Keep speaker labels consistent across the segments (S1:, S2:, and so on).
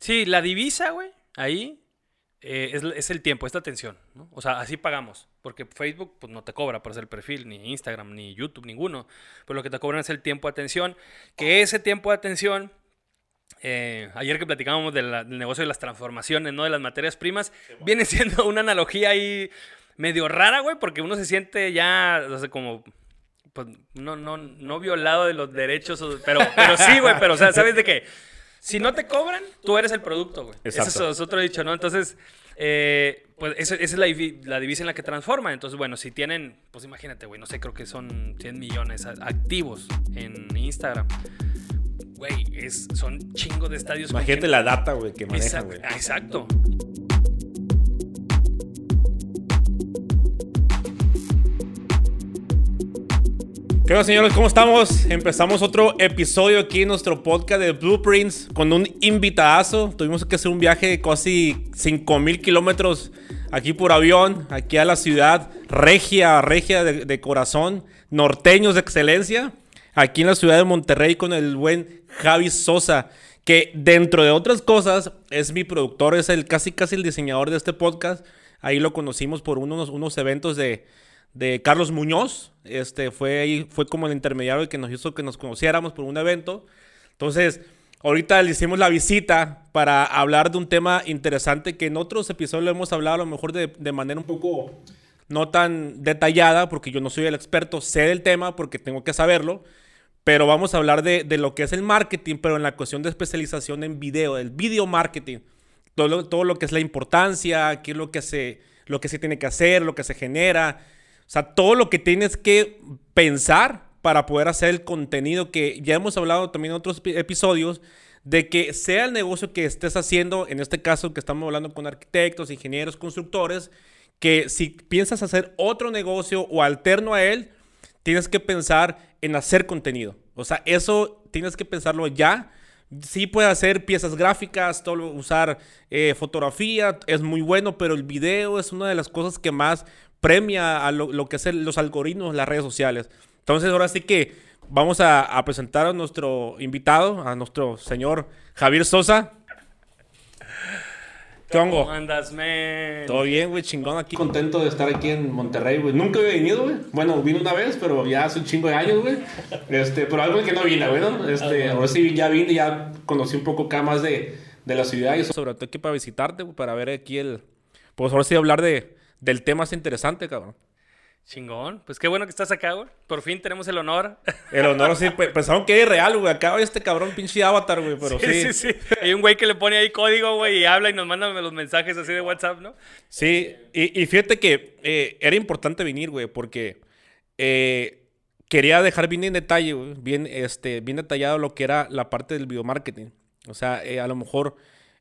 S1: Sí, la divisa, güey, ahí eh, es, es el tiempo, es la atención, ¿no? O sea, así pagamos. Porque Facebook pues, no te cobra por hacer el perfil, ni Instagram, ni YouTube, ninguno. Pero lo que te cobran es el tiempo de atención. Que ese tiempo de atención, eh, ayer que platicábamos de la- del negocio de las transformaciones, ¿no? De las materias primas, viene siendo una analogía ahí medio rara, güey, porque uno se siente ya, o sea, como... Pues no, no, no violado de los derechos, pero, pero sí, güey, pero o sea, ¿sabes de qué? Si no te cobran, tú eres el producto, güey.
S2: Exacto.
S1: es, es otro dicho, ¿no? Entonces, eh, pues eso- esa es la, la divisa en la que transforman. Entonces, bueno, si tienen, pues imagínate, güey, no sé, creo que son 100 millones activos en Instagram. Güey, son chingos de estadios.
S2: Imagínate la data, güey, que manejan,
S1: Exacto,
S2: güey.
S1: ah, exacto.
S2: ¿Qué onda, señores? ¿Cómo estamos? Empezamos otro episodio aquí en nuestro podcast de Blueprints con un invitadazo. Tuvimos que hacer un viaje de casi 5000 kilómetros aquí por avión, aquí a la ciudad regia, regia de, corazón, norteños de excelencia, aquí en la ciudad de Monterrey con el buen Javi Sosa, que dentro de otras cosas es mi productor, es el casi casi el diseñador de este podcast. Ahí lo conocimos por unos, unos eventos de, de Carlos Muñoz. Este fue ahí, fue como el intermediario que nos hizo que nos conociéramos por un evento. Entonces, ahorita le hicimos la visita para hablar de un tema interesante que en otros episodios lo hemos hablado a lo mejor de, de manera un poco no tan detallada, porque yo no soy el experto, sé del tema porque tengo que saberlo. Pero vamos a hablar de, de lo que es el marketing, pero en la cuestión de especialización en video, el video marketing. Todo lo, todo lo que es la importancia, qué es lo que, se, lo que se tiene que hacer, lo que se genera. O sea, todo lo que tienes que pensar para poder hacer el contenido que ya hemos hablado también en otros epi- episodios, de que sea el negocio que estés haciendo, en este caso que estamos hablando con arquitectos, ingenieros, constructores, que si piensas hacer otro negocio o alterno a él, tienes que pensar en hacer contenido. O sea, eso tienes que pensarlo ya. Sí puede hacer piezas gráficas, todo, usar eh, fotografía, es muy bueno, pero el video es una de las cosas que más premia a lo, lo que es el- los algoritmos, las redes sociales. Entonces, ahora sí que vamos a, a presentar a nuestro invitado, a nuestro señor Javier Sosa. ¿Qué hongo?
S1: ¿Cómo andas, man?
S2: Todo bien, güey, chingón aquí. Contento de estar aquí en Monterrey, güey. Nunca había venido, güey. Bueno, vine una vez, pero ya hace un chingo de años, güey. Este, pero algo que no vine, güey, ¿no? Este, ahora sí ya vine, ya conocí un poco acá más de, de la ciudad y sobre todo aquí para visitarte, güey, para ver aquí el... Pues ahora sí hablar de, del tema más interesante, cabrón.
S1: Chingón. Pues qué bueno que estás acá, güey. Por fin tenemos el honor.
S2: El honor, sí, pe- pensaron que era real, güey. Acá este cabrón pinche avatar, güey, pero sí.
S1: sí, sí. Hay un güey que le pone ahí código, güey, y habla y nos manda los mensajes así de WhatsApp, ¿no?
S2: Sí, y, y fíjate que eh, era importante venir, güey, porque eh, quería dejar bien en detalle, güey, bien, este, bien detallado lo que era la parte del video marketing. O sea, eh, a lo mejor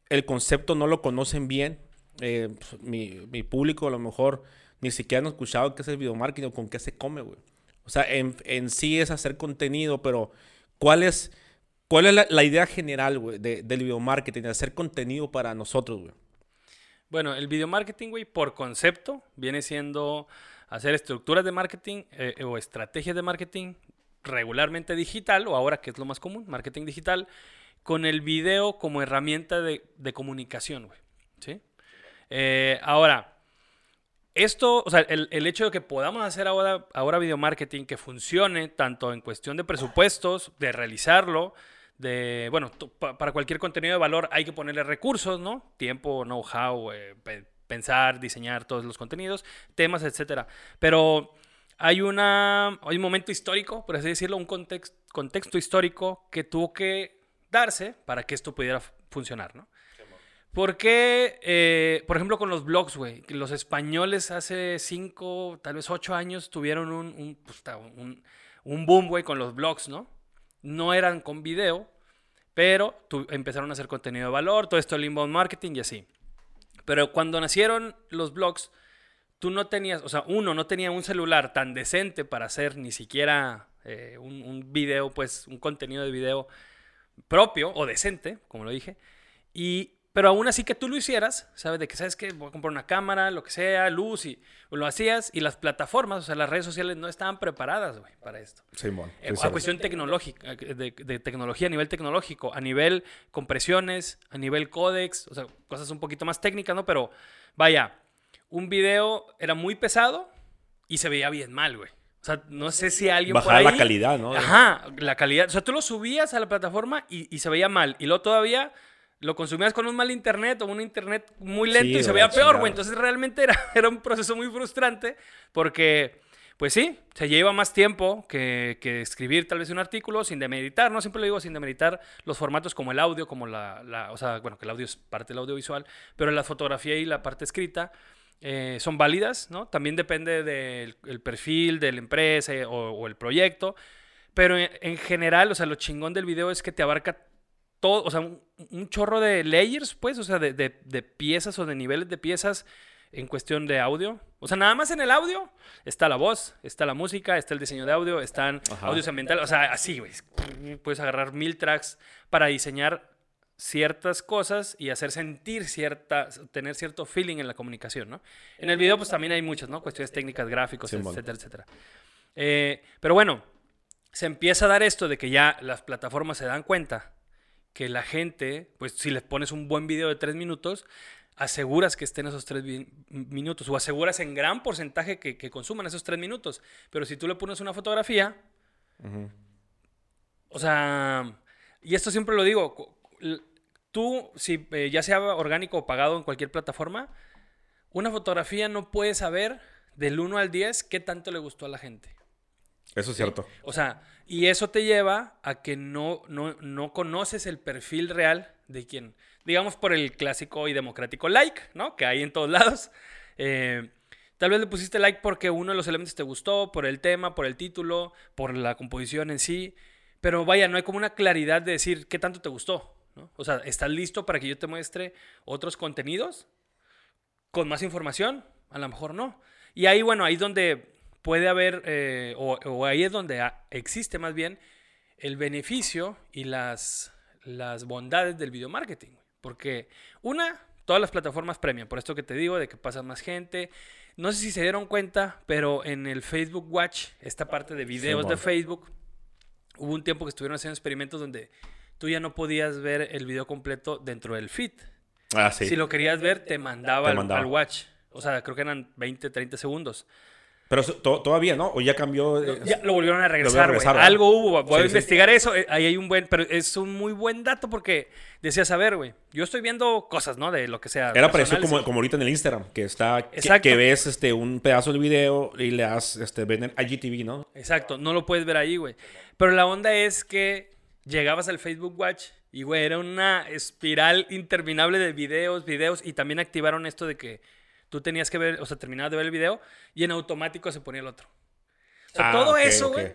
S2: el concepto no lo conocen bien. Eh, pues, mi, mi público a lo mejor ni siquiera han escuchado qué es el video marketing o con qué se come, güey. O sea, en, en sí es hacer contenido, pero ¿cuál es, cuál es la, idea general, güey, de- del video marketing? De hacer contenido para nosotros, güey.
S1: Bueno, el video marketing, güey, por concepto, viene siendo hacer estructuras de marketing eh, o estrategias de marketing regularmente digital, o ahora que es lo más común, marketing digital, con el video como herramienta de, de comunicación, güey. Eh, ahora, esto, o sea, el, hecho de que podamos hacer ahora, video marketing que funcione tanto en cuestión de presupuestos, de realizarlo, de, bueno, para cualquier contenido de valor hay que ponerle recursos, ¿no? Tiempo, know-how, eh, pe- pensar, diseñar todos los contenidos, temas, etcétera. Pero hay, una, hay un momento histórico, por así decirlo, un context- contexto histórico que tuvo que darse para que esto pudiera funcionar, ¿no? ¿Por qué, eh, por ejemplo, con los blogs, güey? Los españoles hace cinco, tal vez ocho años tuvieron un, un, un- un boom, güey, con los blogs, ¿no? No eran con video, pero tu- empezaron a hacer contenido de valor, todo esto el inbound marketing y así. Pero cuando nacieron los blogs, tú no tenías, o sea, uno no tenía un celular tan decente para hacer ni siquiera eh, un, un video, pues, un contenido de video propio o decente, como lo dije. Y pero aún así que tú lo hicieras, ¿sabes? De que, ¿sabes que Voy a comprar una cámara, lo que sea, luz, y lo hacías, y las plataformas, o sea, las redes sociales no estaban preparadas, güey, para esto.
S2: Sí, bueno,
S1: Eh, a cuestión tecnológica, de, de tecnología a nivel tecnológico, a nivel compresiones, a nivel códex, o sea, cosas un poquito más técnicas, ¿no? Pero vaya, un video era muy pesado y se veía bien mal, güey. O sea, no sé si alguien por
S2: Bajar la
S1: ahí-
S2: calidad, ¿no?
S1: Ajá, la calidad. O sea, tú lo subías a la plataforma y, y se veía mal. Y luego todavía lo consumías con un mal internet o un internet muy lento
S2: Sí,
S1: y se veía peor, güey. Entonces realmente era, era un proceso muy frustrante porque, pues sí, se lleva más tiempo que, que escribir tal vez un artículo sin demeritar, ¿no? Siempre lo digo sin demeritar los formatos como el audio, como la, la- o sea, bueno, que el audio es parte del audiovisual, pero la fotografía y la parte escrita eh, son válidas, ¿no? También depende del el perfil de la empresa eh, o, o el proyecto. Pero en, en general, o sea, lo chingón del video es que te abarca todo, o sea, un, un chorro de layers, pues, o sea, de, de- de piezas o de niveles de piezas en cuestión de audio. O sea, nada más en el audio está la voz, está la música, está el diseño de audio, están
S2: Ajá.
S1: audios ambientales, o sea, así, güey. Puedes agarrar mil tracks para diseñar ciertas cosas y hacer sentir cierta, tener cierto feeling en la comunicación, ¿no? En el video, pues también hay muchas, ¿no? Cuestiones técnicas, gráficos, etcétera, etcétera. Eh, pero bueno, se empieza a dar esto de que ya las plataformas se dan cuenta que la gente, pues si les pones un buen video de tres minutos, aseguras que estén esos tres minutos o aseguras en gran porcentaje que, que consuman esos tres minutos. Pero si tú le pones una fotografía, o sea, y esto siempre lo digo, tú, si eh, ya sea orgánico o pagado en cualquier plataforma, una fotografía no puede saber del 1 al 10 qué tanto le gustó a la gente.
S2: Eso es cierto.
S1: O sea, y eso te lleva a que no, no, no conoces el perfil real de quien, digamos por el clásico y democrático like, ¿no? Que hay en todos lados. Eh, tal vez le pusiste like porque uno de los elementos te gustó, por el tema, por el título, por la composición en sí. Pero vaya, no hay como una claridad de decir qué tanto te gustó, ¿no? O sea, ¿estás listo para que yo te muestre otros contenidos? con más información, a lo mejor no. Y ahí, bueno, ahí es donde puede haber, eh, o, o ahí es donde existe más bien el beneficio y las, las bondades del video marketing. Porque, una, todas las plataformas premian, por esto que te digo, de que pasa más gente. No sé si se dieron cuenta, pero en el Facebook Watch, esta parte de videos de. Facebook, hubo un tiempo que estuvieron haciendo experimentos donde tú ya no podías ver el video completo dentro del feed.
S2: Ah, sí.
S1: Si lo querías ver, te mandaba,
S2: Te
S1: al-. Al, watch. O sea, creo que eran 20, 30 segundos.
S2: Pero to- todavía, ¿no? O ya cambió. eh,
S1: Ya lo volvieron a regresar, güey.
S2: regresar, ¿verdad?
S1: Algo hubo. Voy a
S2: sí.
S1: investigar eso. eh, Ahí hay un buen... Pero es un muy buen dato porque decías, a ver, güey. Yo estoy viendo cosas, ¿no? De lo que sea.
S2: Era parecido como, como ahorita en el Instagram, que está. Que,
S1: Exacto.
S2: que ves este, un pedazo del video y le das este, ven en IGTV, ¿no?
S1: Exacto. No lo puedes ver ahí, güey. Pero la onda es que llegabas al Facebook Watch y, güey, era una espiral interminable de videos, videos. Y también activaron esto de que tú tenías que ver, o sea, terminabas de ver el video y en automático se ponía el otro. O sea,
S2: Ah,
S1: todo eso, güey.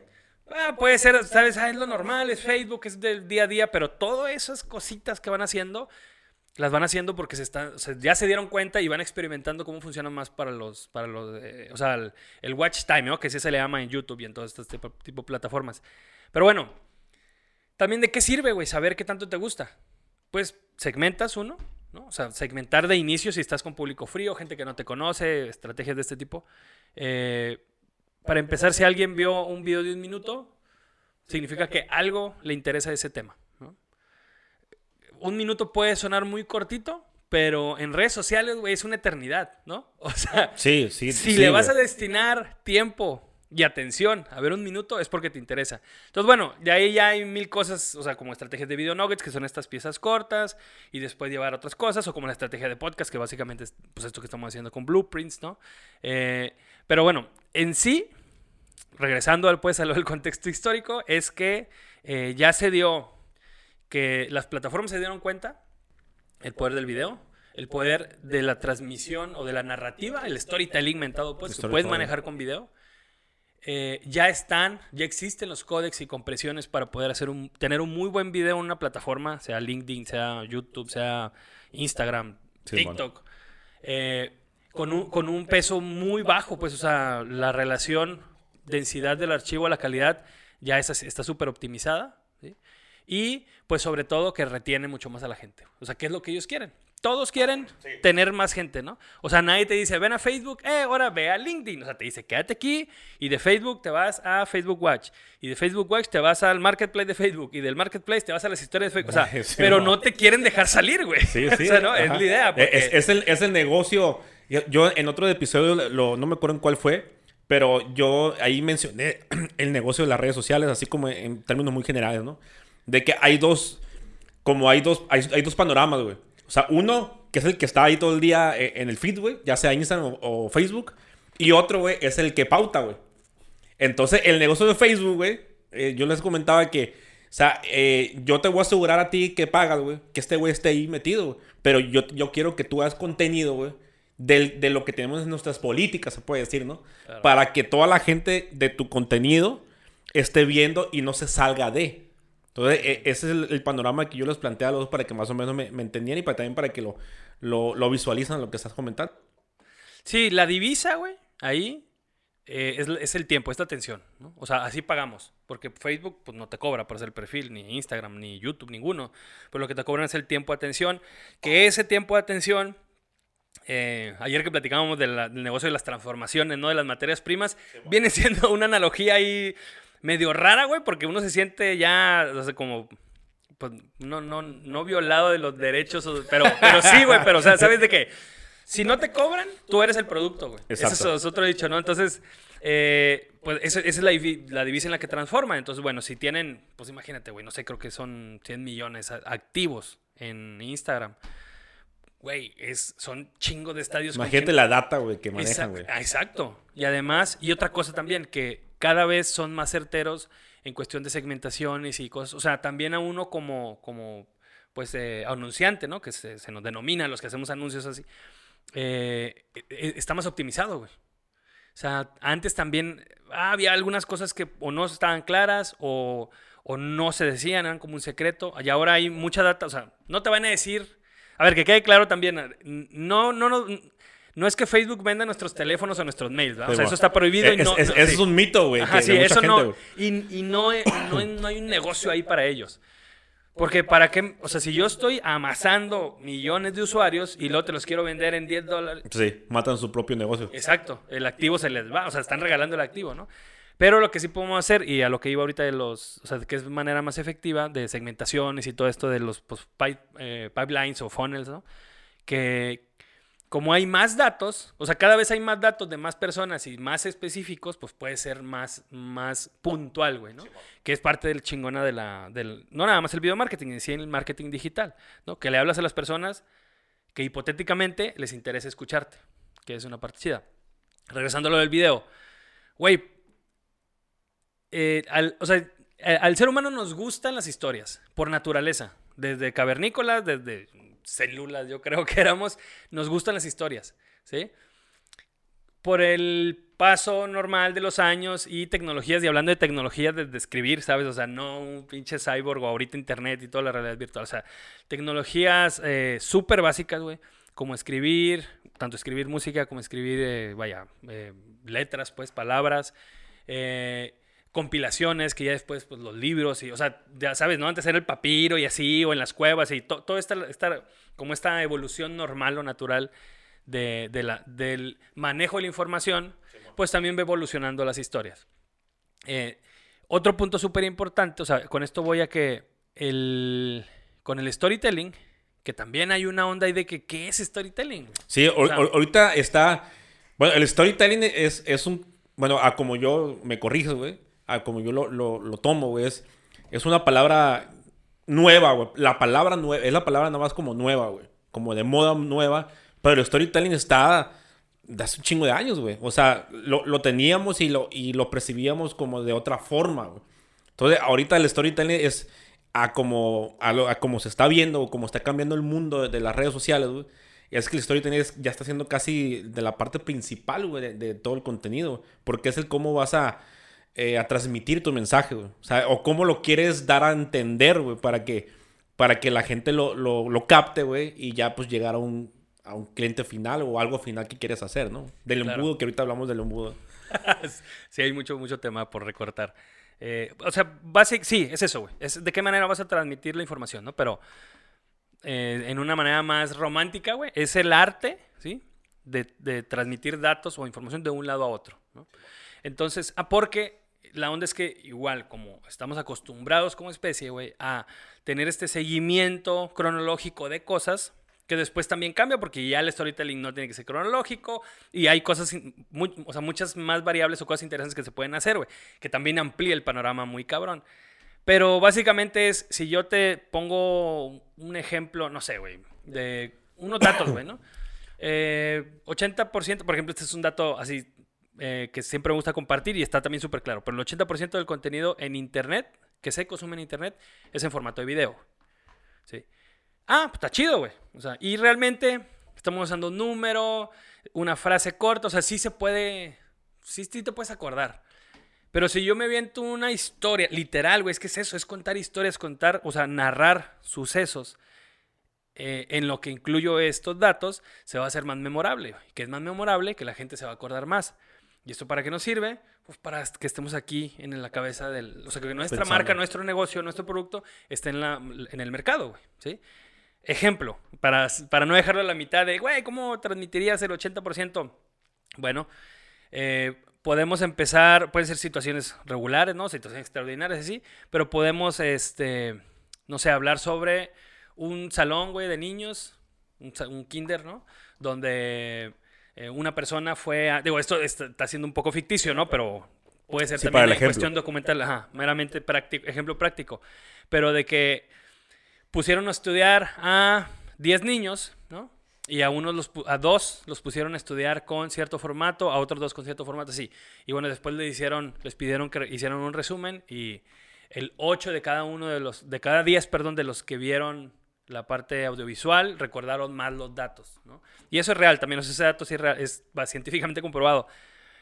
S1: ah, puede ser, ¿sabes? Ah, es lo normal, es Facebook, es del día a día, pero todas esas cositas que van haciendo, las van haciendo porque se están, o sea, ya se dieron cuenta y van experimentando cómo funciona más para los, para los, eh, o sea, el, el watch time, ¿no? Que sí se le llama en YouTube y en todas estas tipo, tipo de plataformas. Pero bueno, también de qué sirve, güey, saber qué tanto te gusta. Pues segmentas uno, ¿no? O sea, segmentar de inicio si estás con público frío, gente que no te conoce, estrategias de este tipo. Eh, para empezar, si alguien vio un video de un minuto, significa que algo le interesa ese tema. ¿no? Un minuto puede sonar muy cortito, pero en redes sociales, güey, es una eternidad, ¿no? O sea,
S2: Sí, sí.
S1: si
S2: sí,
S1: le vas a destinar tiempo y atención a ver un minuto, es porque te interesa. Entonces, bueno, de ahí ya hay mil cosas, o sea, como estrategias de video nuggets, que son estas piezas cortas, y después llevar otras cosas, o como la estrategia de podcast, que básicamente es pues, esto que estamos haciendo con blueprints, ¿no? Eh, pero bueno, en sí, regresando al, pues, contexto histórico, es que eh, ya se dio que las plataformas se dieron cuenta el poder del video, el poder de la transmisión o de la narrativa, el storytelling mentado, pues, que puedes manejar con video. Eh, ya están, ya existen los códex y compresiones para poder hacer un, tener un muy buen video en una plataforma, sea LinkedIn, sea YouTube, sea Instagram,
S2: Sí,
S1: TikTok, eh, con, un, con un peso muy bajo, pues, o sea, la relación densidad del archivo a la calidad ya es está súper optimizada, ¿sí? Y pues sobre todo que retiene mucho más a la gente. O sea, ¿qué es lo que ellos quieren? Todos quieren tener más gente, ¿no? O sea, nadie te dice, ven a Facebook, eh, ahora ve a LinkedIn. O sea, te dice, quédate aquí y de Facebook te vas a Facebook Watch. Y de Facebook Watch te vas al Marketplace de Facebook. Y del Marketplace te vas a las historias de Facebook. O sea, pero no. te quieren dejar salir, güey. Sí, sí. o sea, ¿no? Es la idea.
S2: Es, el, es, el, negocio. Yo, en otro episodio, lo, no me acuerdo en cuál fue, pero yo ahí mencioné el negocio de las redes sociales, así como en términos muy generales, ¿no? De que hay dos, como hay dos, hay, hay dos panoramas, güey. O sea, uno, que es el que está ahí todo el día eh, en el feed, güey, ya sea Instagram o, Facebook. Y otro, güey, es el que pauta, güey. Entonces, el negocio de Facebook, güey, eh, yo les comentaba que, o sea, eh, yo te voy a asegurar a ti que pagas, güey, que este güey esté ahí metido, güey. Pero yo, yo quiero que tú hagas contenido, güey, de, lo que tenemos en nuestras políticas, se puede decir, ¿no? Para que toda la gente de tu contenido esté viendo y no se salga de. Entonces, e, ese es el, panorama que yo les planteé a los dos para que más o menos me, me entendieran y para, también para que lo, lo, lo visualizan lo que estás comentando.
S1: Sí, la divisa, güey, ahí eh, es, es, el tiempo, es la atención, ¿no? O sea, así pagamos, porque Facebook pues, no te cobra por hacer el perfil, ni Instagram, ni YouTube, ninguno. Pero lo que te cobran es el tiempo de atención, que ese tiempo de atención, eh, ayer que platicábamos del negocio de las transformaciones, ¿no? De las materias primas, viene siendo una analogía ahí medio rara, güey, porque uno se siente ya, o sea, como, pues, no, no, no violado de los derechos, pero, pero sí, güey, pero, o sea, ¿sabes de qué? Si no te cobran, tú eres el producto, güey. Eso es otro dicho, ¿no? Entonces, eh, pues esa, es la, la, divisa en la que transforma. Entonces, bueno, si tienen, pues imagínate, güey, no sé, creo que son 100 millones activos en Instagram. Güey, es, son chingos de estadios.
S2: Imagínate la data, güey, que manejan, güey.
S1: Exacto. Y además, y otra cosa también, que cada vez son más certeros en cuestión de segmentaciones y cosas. O sea, también a uno como, como pues, eh, anunciante, ¿no? Que se, nos denomina los que hacemos anuncios así. Eh, e, está más optimizado, güey. O sea, antes también ah, había algunas cosas que o no estaban claras o, o, no se decían, eran como un secreto. Y ahora hay mucha data, o sea, no te van a decir. A ver, que quede claro también, no, no, no, no es que Facebook venda nuestros teléfonos o nuestros mails, ¿verdad? o sea, eso está prohibido y no...
S2: eso es un mito, güey.
S1: Ajá, sí, eso no... Y, y no, no, hay un negocio ahí para ellos. Porque para qué, o sea, si yo estoy amasando millones de usuarios y luego te los quiero vender en 10 dólares.
S2: Sí, matan su propio negocio.
S1: Exacto, el activo se les va, o sea, están regalando el activo, ¿no? Pero lo que sí podemos hacer, y a lo que iba ahorita de los, o sea, que es manera más efectiva de segmentaciones y todo esto de los pues, eh, pipelines o funnels, ¿no? Que, como hay más datos, o sea, cada vez hay más datos de más personas y más específicos, pues puede ser más, más puntual, güey, ¿no? que es parte del chingona de la, del, no nada más el video marketing, sino el marketing digital, ¿no? Que le hablas a las personas que hipotéticamente les interesa escucharte, que es una parte chida. Regresando a lo del video, güey, eh, o sea, eh, al ser humano nos gustan las historias, por naturaleza, desde cavernícolas, desde células, yo creo que éramos, nos gustan las historias, ¿sí? Por el paso normal de los años y tecnologías, y hablando de tecnologías de, escribir, ¿sabes? O sea, no un pinche cyborg o ahorita internet y toda la realidad virtual, o sea, tecnologías eh, súper básicas, güey, como escribir, tanto escribir música como escribir, eh, vaya, eh, letras, pues, palabras, eh, compilaciones, que ya después, pues los libros, y, o sea, ya sabes, ¿no? Antes era el papiro y así, o en las cuevas, y todo esta, esta, como esta evolución normal o natural de, la, del manejo de la información, pues también va evolucionando las historias. Eh, otro punto súper importante, o sea, con esto voy a que el, con el storytelling, que también hay una onda ahí de que, ¿qué es storytelling?
S2: Sí, ahorita está, bueno, el storytelling es, es un, bueno, a como yo me corrijo, güey, como yo lo, lo, tomo, güey, es, es una palabra nueva, güey. La palabra nueva, es la palabra nada más como nueva, güey. Como de moda nueva. Pero el storytelling está de hace un chingo de años, güey. O sea, lo, lo, teníamos y lo, y lo percibíamos como de otra forma, güey. Entonces, ahorita el storytelling es a como, a, como se está viendo o como está cambiando el mundo de, las redes sociales. Es que el storytelling ya está siendo casi de la parte principal, de, de todo el contenido. Porque es el cómo vas a eh, a transmitir tu mensaje, güey. O sea, o cómo lo quieres dar a entender, güey, para que, para que la gente lo, lo, lo capte, güey, y ya pues llegar a un, a un cliente final o algo final que quieres hacer, ¿no? Del embudo, que ahorita hablamos del embudo.
S1: sí, hay mucho, mucho tema por recortar. Eh, o sea, sí, es eso, güey. Es de qué manera vas a transmitir la información, ¿no? Pero eh, en una manera más romántica, güey, es el arte, ¿sí? De, de, transmitir datos o información de un lado a otro, ¿no? Entonces, ah, porque la onda es que igual, como estamos acostumbrados como especie, güey, a tener este seguimiento cronológico de cosas, que después también cambia porque ya el storytelling no tiene que ser cronológico y hay cosas, o sea, muchas más variables o cosas interesantes que se pueden hacer, güey, que también amplía el panorama muy cabrón. Pero básicamente es, si yo te pongo un ejemplo, no sé, güey, de unos datos, güey, ¿no? 80%, eh, por ejemplo, este es un dato así eh, que siempre me gusta compartir y está también súper claro, pero el 80% del contenido en Internet, que se consume en Internet, es en formato de video. Ah, pues está chido, güey. O y realmente estamos usando un número, una frase corta, o sea, sí se puede, sí, sí te puedes acordar. Pero si yo me viento una historia, literal, güey, es que es eso, es contar historias, contar, o sea, narrar sucesos. Eh, en lo que incluyo estos datos, se va a hacer más memorable. que es más memorable? Que la gente se va a acordar más. ¿Y esto para qué nos sirve? Pues para que estemos aquí en la cabeza del... O sea, que nuestra marca, nuestro negocio, nuestro producto esté en, la, en el mercado, güey, ¿sí? Ejemplo, para, para no dejarlo a la mitad de, güey, ¿cómo transmitirías el 80%? Bueno, eh, podemos empezar, pueden ser situaciones regulares, ¿no? Situaciones extraordinarias, así, pero podemos, este, no sé, hablar sobre un salón, güey, de niños, un, un kinder, ¿no? Donde eh, una persona fue, a, digo, esto está siendo un poco ficticio, ¿no? Pero puede ser también una cuestión documental, ajá, meramente práctico, ejemplo práctico, pero de que pusieron a estudiar a 10 niños, ¿no? Y a unos los, a dos los pusieron a estudiar con cierto formato, a otros dos con cierto formato, sí. Y bueno, después le hicieron, les pidieron que hicieran un resumen y el 8 de cada uno de los, de cada 10, perdón, de los que vieron la parte audiovisual, recordaron más los datos, ¿no? Y eso es real, también ese dato sí es, real, es científicamente comprobado.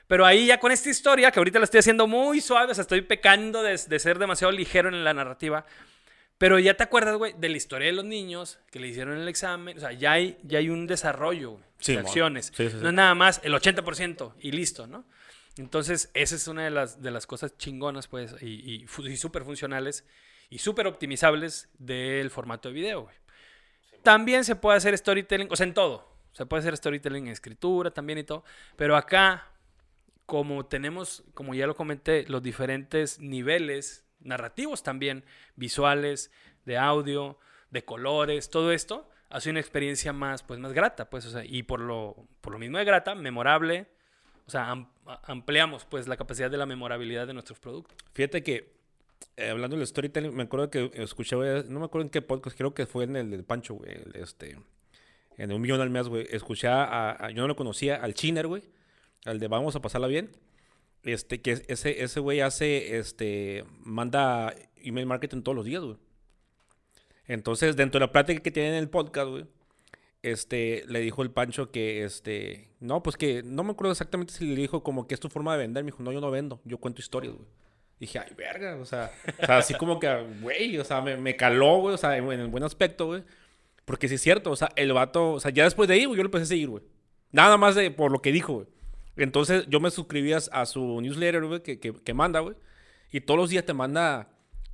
S1: Pero ahí ya con esta historia, que ahorita la estoy haciendo muy suave, o sea, estoy pecando de, de ser demasiado ligero en la narrativa, pero ya te acuerdas, güey, de la historia de los niños que le hicieron el examen, o sea, ya hay, ya hay un desarrollo de acciones. no es nada más el 80% y listo, ¿no? Entonces, esa es una de las, de las cosas chingonas, pues, y, y súper funcionales y súper optimizables del formato de video, güey. También se puede hacer storytelling, o sea, en todo. Se puede hacer storytelling en escritura también y todo. Pero acá, como tenemos, como ya lo comenté, los diferentes niveles narrativos también, visuales, de audio, de colores, todo esto, hace una experiencia más, pues, más grata, pues, o sea, y por lo, por lo mismo de grata, memorable, o sea, ampliamos, pues, la capacidad de la memorabilidad de nuestros productos.
S2: Fíjate que eh, hablando del storytelling, me acuerdo que escuché, no me acuerdo en qué podcast, creo que fue en el de Pancho, güey, este, en un millón al mes, güey. Escuché a, yo no lo conocía, al Chiner, güey, al de Vamos a pasarla bien. Este, que ese, ese güey hace, este, manda email marketing todos los días, güey. Entonces, dentro de la plática que tiene en el podcast, güey, este, le dijo el Pancho que, este, no, pues que, no me acuerdo exactamente si le dijo como que es tu forma de vender. Me dijo, no, yo no vendo, yo cuento historias, güey. Dije, ay, verga, o sea, así como que, güey, o sea, me, me caló, güey, o sea, en, el buen aspecto, güey. Porque sí es cierto, o sea, el vato, o sea, ya después de ahí, güey, yo lo empecé a seguir, güey. Nada más de por lo que dijo, güey. Entonces yo me suscribí a, su newsletter, güey, que, que, manda, güey. Y todos los días te manda,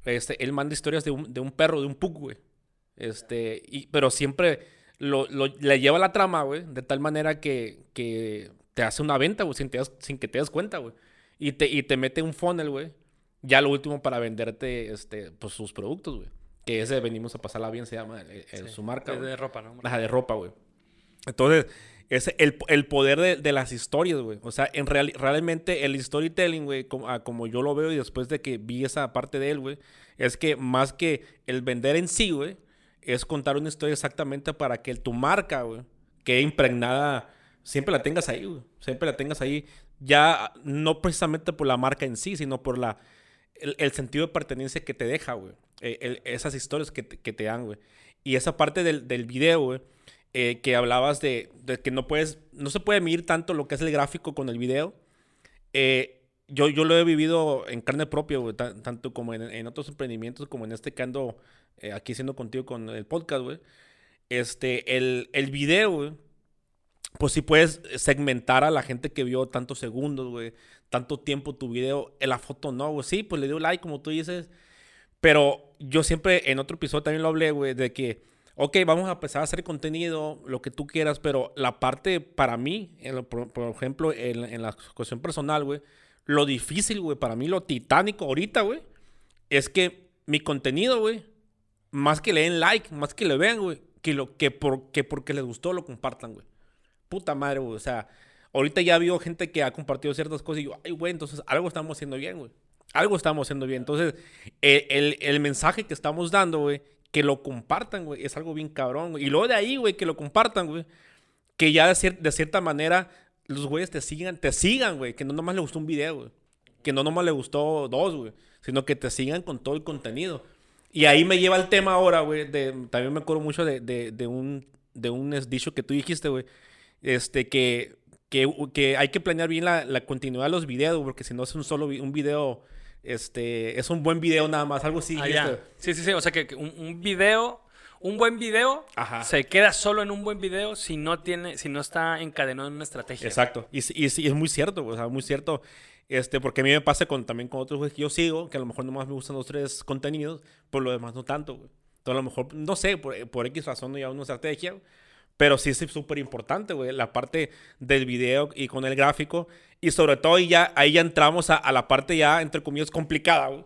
S2: este, él manda historias de un, de un perro, de un pug, güey. Este, y, pero siempre lo, lo, le lleva la trama, güey, de tal manera que, que te hace una venta, güey, sin, sin que te das cuenta, güey. Y te, y te mete un funnel, güey, ya lo último para venderte este, pues, sus productos, güey. Que ese venimos a pasarla bien, se llama su marca.
S1: de ropa, ¿no?
S2: Ajá, de ropa, güey. Entonces, es el, el poder de, de, las historias, güey. O sea, en real, realmente el storytelling, güey, como, ah, como, yo lo veo y después de que vi esa parte de él, güey, es que más que el vender en sí, güey, es contar una historia exactamente para que tu marca, güey, quede impregnada, siempre la tengas ahí, güey. Siempre la tengas ahí. Ya no precisamente por la marca en sí, sino por la el, sentido de pertenencia que te deja, güey. Eh, esas historias que te, que te dan, güey. Y esa parte del, del video, güey, eh, que hablabas de, de, que no puedes, no se puede medir tanto lo que es el gráfico con el video. Eh, yo, yo lo he vivido en carne propia, tanto como en, en, otros emprendimientos, como en este que ando aquí siendo contigo con el podcast, güey. Este, el, el video, pues sí puedes segmentar a la gente que vio tantos segundos, güey, tanto tiempo tu video, en la foto no, güey. Sí, pues le dio like, como tú dices. Pero yo siempre, en otro episodio también lo hablé, güey, de que, ok, vamos a empezar a hacer contenido, lo que tú quieras, pero la parte para mí, por, ejemplo, en, la cuestión personal, güey, lo difícil, güey, para mí lo titánico ahorita, güey, es que mi contenido, güey, más que le den like, más que le vean, güey, que, lo, que, por, que porque les gustó lo compartan, güey. Puta madre, güey, o sea, ahorita ya vio gente que ha compartido ciertas cosas y yo, ay, güey, entonces algo estamos haciendo bien, güey. Algo estamos haciendo bien. Entonces, el, el mensaje que estamos dando, güey, que lo compartan, güey, es algo bien cabrón, güey. Y luego de ahí, güey, que lo compartan, güey, que ya de, de cierta manera los güeyes te sigan, te sigan, güey, que no nomás le gustó un video, güey, que no nomás le gustó dos, güey, sino que te sigan con todo el contenido. Y ahí me lleva el tema ahora, güey, de, también me acuerdo mucho de, de, de un, de un dicho que tú dijiste, güey, este, que, que, que, hay que planear bien la, la continuidad de los videos, porque si no es un solo un video este, es un buen video nada más, algo así.
S1: Ah, este. Sí, sí, sí, o sea que un, video, un buen video se queda solo en un buen video si no tiene, si no está encadenado en una estrategia.
S2: Exacto, y, y, es muy cierto, o sea, muy cierto. Este, porque a mí me pasa con, también con otros que yo sigo, que a lo mejor nomás me gustan los tres contenidos, por lo demás no tanto, güey. Entonces a lo mejor, no sé, por, por X razón no lleva una estrategia, pero sí es súper importante, güey, la parte del video y con el gráfico. Y sobre todo, y ya, ahí ya entramos a, la parte ya, entre comillas, complicada, güey.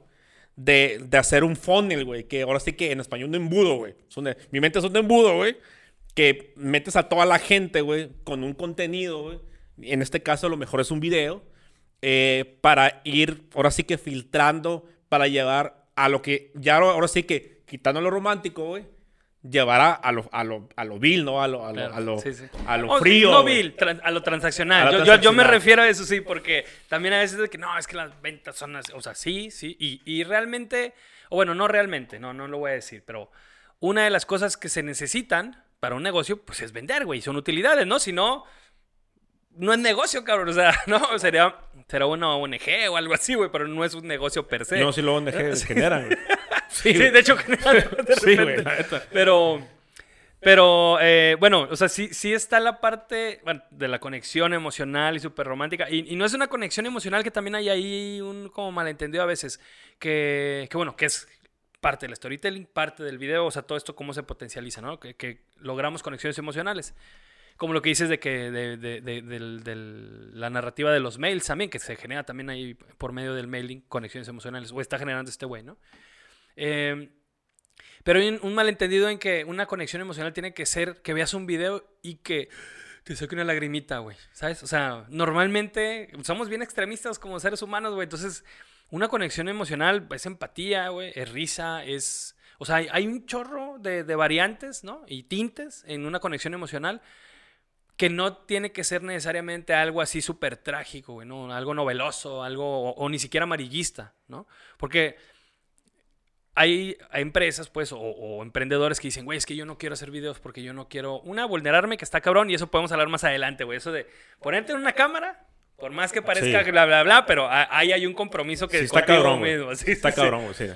S2: De, de, hacer un funnel, güey. Que ahora sí que en español un embudo, güey. Mi mente es un embudo, güey. Que metes a toda la gente, güey, con un contenido, güey. En este caso, lo mejor es un video. Eh, para ir, ahora sí que filtrando, para llegar a lo que, ya ahora sí que, quitando lo romántico, güey llevará a lo, a lo, a lo vil, ¿no? A lo, a lo, a lo, a lo frío.
S1: No vil, a lo transaccional. yo, Yo, me refiero a eso, sí, porque también a veces es que no, es que las ventas son así. O sea, sí, sí. Y, y realmente, o bueno, no realmente, no, no lo voy a decir, pero una de las cosas que se necesitan para un negocio, pues es vender, güey. Son utilidades, ¿no? Si no, no es negocio, cabrón. O sea, no, sería, será una ONG o algo así, güey, pero no es un negocio per se.
S2: No, si lo ONG generan, güey.
S1: Sí, de hecho, sí, güey, Pero, pero eh, bueno, o sea, sí, sí está la parte de la conexión emocional y súper romántica. Y, no es una conexión emocional que también hay ahí un como malentendido a veces. Que, que bueno, que es parte del storytelling, parte del video, o sea, todo esto cómo se potencializa, ¿no? Que, que logramos conexiones emocionales. Como lo que dices de que de, de, de, la narrativa de los mails también, que se genera también ahí por medio del mailing conexiones emocionales, o está generando este güey, ¿no? Em, pero hay un, malentendido en que una conexión emocional tiene que ser que veas un video y que te saque una lagrimita, güey. ¿Sabes? O sea, normalmente somos bien extremistas como seres humanos, güey. Entonces, una conexión emocional es empatía, güey, es risa, es... O sea, hay, un chorro de, variantes, ¿no? Y tintes en una conexión emocional que no tiene que ser necesariamente algo así súper trágico, güey, ¿no? Algo noveloso, algo, o, o, ni siquiera amarillista, ¿no? Porque hay, empresas, pues, o, emprendedores que dicen, güey, es que yo no quiero hacer videos porque yo no quiero, una, vulnerarme, que está cabrón, y eso podemos hablar más adelante, güey. Eso de ponerte en una cámara, por más que parezca bla, bla, bla, pero ahí hay un compromiso que
S2: está cabrón, mismo. Sí, está cabrón, güey, sí.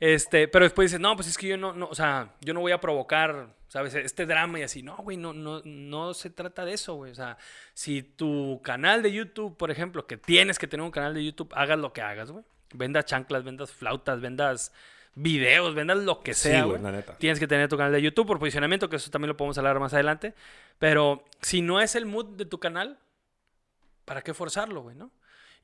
S1: Este, pero después dices, no, pues es que yo no, no, o sea, yo no voy a provocar, ¿sabes? Este drama y así. No, güey, no, no, no se trata de eso, güey. O sea, si tu canal de YouTube, por ejemplo, que tienes que tener un canal de YouTube, hagas lo que hagas, güey. Vendas chanclas, vendas flautas, vendas videos, vendas lo que sea. Sí, la neta. Tienes que tener tu canal de YouTube por posicionamiento, que eso también lo podemos hablar más adelante. Pero si no es el mood de tu canal, ¿para qué forzarlo, güey, no?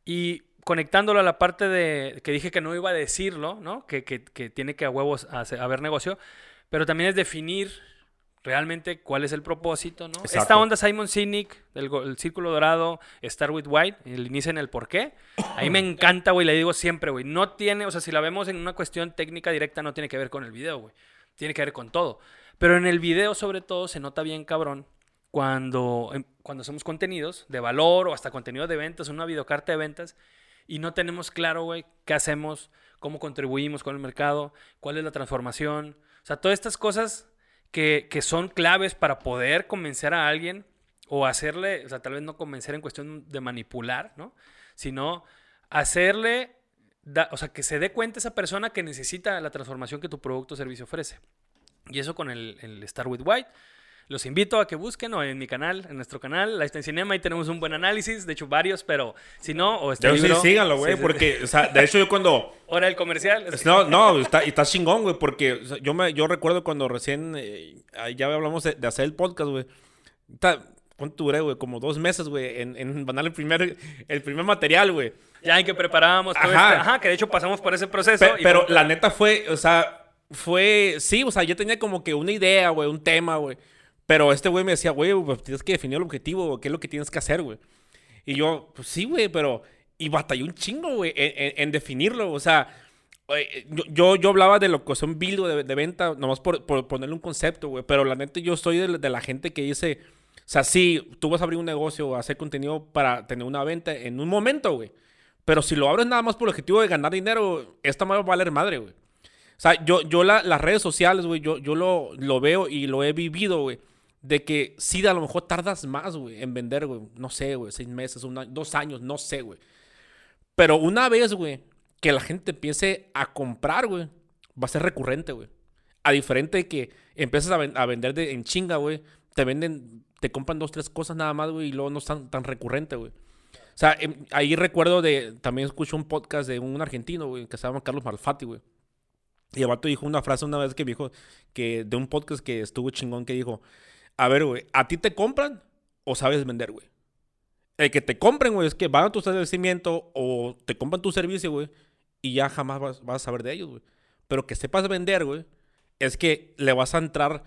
S1: Y conectándolo a la parte de que dije que no iba a decirlo, ¿no? Que, que, que tiene que a huevos haber negocio, pero también es definir realmente cuál es el propósito, ¿no? Esta onda Simon Sinek, el, Círculo Dorado, Star with White, el inicio en el por qué. Ahí me encanta, güey, le digo siempre, güey. No tiene, o sea, si la vemos en una cuestión técnica directa, no tiene que ver con el video, güey. Tiene que ver con todo. Pero en el video, sobre todo, se nota bien cabrón cuando, em, cuando hacemos contenidos de valor o hasta contenido de ventas, una videocarta de ventas, y no tenemos claro, güey, qué hacemos, cómo contribuimos con el mercado, cuál es la transformación. O sea, todas estas cosas que, son claves para poder convencer a alguien o hacerle, o sea, tal vez no convencer en cuestión de manipular, ¿no? Sino hacerle, o sea, que se dé cuenta esa persona que necesita la transformación que tu producto o servicio ofrece. Y eso con el, el Star with White. Los invito a que busquen o en mi canal, en nuestro canal, Lifetime Cinema, ahí tenemos un buen análisis, de hecho varios, pero si no, o este
S2: Yo sí, síganlo, güey,
S1: Sí, sí,
S2: porque, o sea, de hecho yo cuando...
S1: Hora del comercial. es-
S2: No, no, está, está chingón, güey, porque o sea, yo, me, yo recuerdo cuando recién, eh, ya hablamos de, de hacer el podcast, güey. Está- ¿Cuánto duré, güey? Como dos meses, güey, en, en mandar el primer, el primer material, güey.
S1: Ya en que preparábamos todo
S2: Ajá.
S1: este- Ajá, que de hecho pasamos por ese proceso.
S2: Pe-
S1: y
S2: pero
S1: fue-
S2: la neta fue, o sea, fue, sí, o sea, yo tenía como que una idea, güey, un tema, güey. Pero este güey me decía, güey, pues, tienes que definir el objetivo, qué es lo que tienes que hacer, güey. Y yo, pues sí, güey, pero... Y batallé un chingo, güey, en, en- en definirlo, o sea... Yo, yo, hablaba de lo que son build de, de venta, nomás por, por ponerle un concepto, güey. Pero la neta, yo soy de, de la gente que dice... O sea, sí, tú vas a abrir un negocio o hacer contenido para tener una venta en un momento, güey. Pero si lo abres nada más por el objetivo de ganar dinero, esta madre va a valer madre, güey. O sea, yo, yo la- las redes sociales, güey, yo, yo lo, lo veo y lo he vivido, güey. De que sí, a lo mejor tardas más, güey, en vender, güey. No sé, güey, seis meses, un año, dos años, no sé, güey. Pero una vez, güey, que la gente empiece a comprar, güey, va a ser recurrente, güey. A diferente de que empiezas a, ven- a vender de, en chinga, güey. Te venden, te compran dos, tres cosas nada más, güey, y luego no es tan, recurrente, güey. O sea, em, ahí recuerdo de, también escucho un podcast de un argentino, güey, que se llama Carlos Malfatti, güey. Y el vato dijo una frase una vez que dijo, que de un podcast que estuvo chingón, que dijo, a ver, güey, ¿a ti te compran o sabes vender, güey? El que te compren, güey, es que van a tu establecimiento o te compran tu servicio, güey, y ya jamás vas, a saber de ellos, güey. Pero que sepas vender, güey, es que le vas a entrar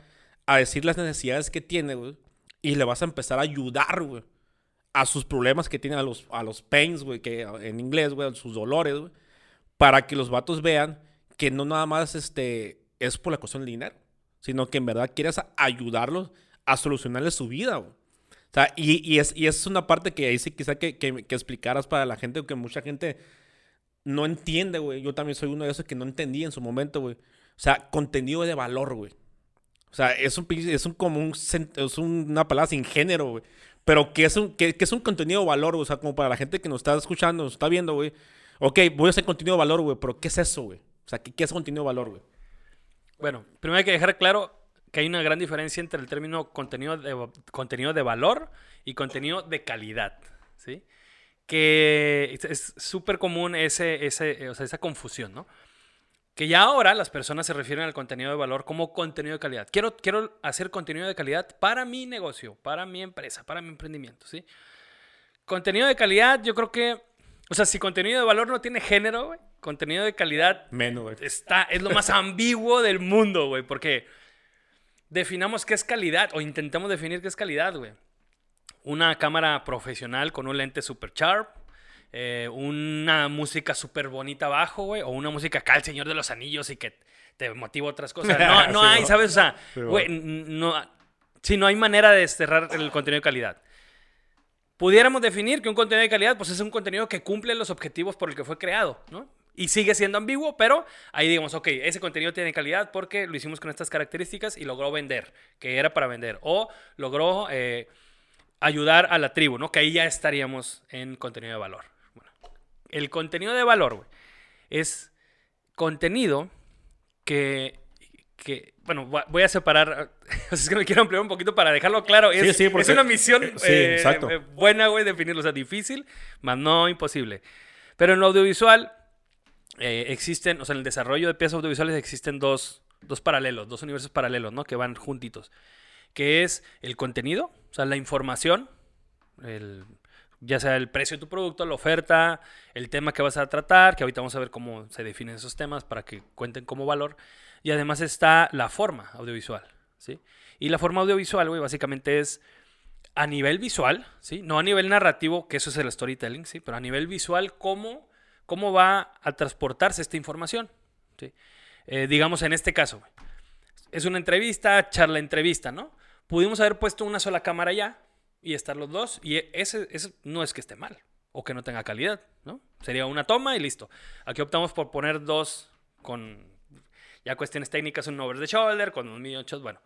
S2: a decir las necesidades que tiene, güey, y le vas a empezar a ayudar, güey, a sus problemas que tiene, a los, a los pains, güey, que en inglés, güey, sus dolores, güey, para que los vatos vean que no nada más este, es por la cuestión del dinero, sino que en verdad quieres ayudarlos a solucionarles su vida, güey. O sea, y, y es, y es una parte que ahí sí quizá que, que, que explicaras para la gente, que mucha gente no entiende, güey. Yo también soy uno de esos que no entendí en su momento, güey. O sea, contenido de valor, güey. O sea, es un, es un como un, es una palabra sin género, güey. Pero que es un, que, que es un contenido de valor. O sea, como para la gente que nos está escuchando, nos está viendo, güey. Ok, voy a hacer contenido de valor, güey, pero ¿qué es eso, güey? O sea, ¿qué, qué es contenido de valor, güey?
S1: Bueno, primero hay que dejar claro que hay una gran diferencia entre el término contenido de, contenido de valor y contenido de calidad, ¿sí? Que es- es súper común ese, ese, eh, o sea, esa confusión, ¿no? Que ya ahora las personas se refieren al contenido de valor como contenido de calidad. Quiero, quiero hacer contenido de calidad para mi negocio, para mi empresa, para mi emprendimiento, ¿sí? Contenido de calidad, yo creo que, o sea, si contenido de valor no tiene género, güey, contenido de calidad
S2: Menos, güey.
S1: está, es lo más ambiguo del mundo, güey, porque definamos qué es calidad o intentamos definir qué es calidad, güey. Una cámara profesional con un lente super sharp, eh, una música súper bonita abajo, güey, o una música acá, el Señor de los Anillos y que te motiva otras cosas. No, no
S2: Sí,
S1: hay. ¿sabes? O sea,
S2: Sí,
S1: güey, no, sí, no hay manera de cerrar el contenido de calidad. Pudiéramos definir que un contenido de calidad pues es un contenido que cumple los objetivos por el que fue creado, ¿no? Y sigue siendo ambiguo, pero ahí digamos, ok, ese contenido tiene calidad porque lo hicimos con estas características y logró vender, que era para vender, o logró eh, ayudar a la tribu, ¿no? Que ahí ya estaríamos en contenido de valor. Bueno, el contenido de valor, güey, es contenido que, que bueno, voy a separar, es que me quiero ampliar un poquito para dejarlo claro. Es,
S2: Sí, sí, porque-
S1: es una misión
S2: eh, sí,
S1: eh, eh, buena, güey, definirlo. O sea, difícil, más no imposible. Pero en lo audiovisual eh, existen, o sea, en el desarrollo de piezas audiovisuales existen dos, dos paralelos, dos universos paralelos, ¿no? Que van juntitos. Que es el contenido, o sea, la información, el, ya sea el precio de tu producto, la oferta, el tema que vas a tratar, que ahorita vamos a ver cómo se definen esos temas para que cuenten como valor. Y además está la forma audiovisual, ¿sí? Y la forma audiovisual, güey, básicamente es a nivel visual, ¿sí? No a nivel narrativo, que eso es el storytelling, ¿sí? Pero a nivel visual, cómo, cómo va a transportarse esta información. Eh, digamos en este caso, es una entrevista, charla entrevista, ¿no? Pudimos haber puesto una sola cámara ya y estar los dos y ese, no es que esté mal o que no tenga calidad, ¿no? Sería una toma y listo. Aquí optamos por poner dos con ya cuestiones técnicas, un over the shoulder, con un medium shot, bueno.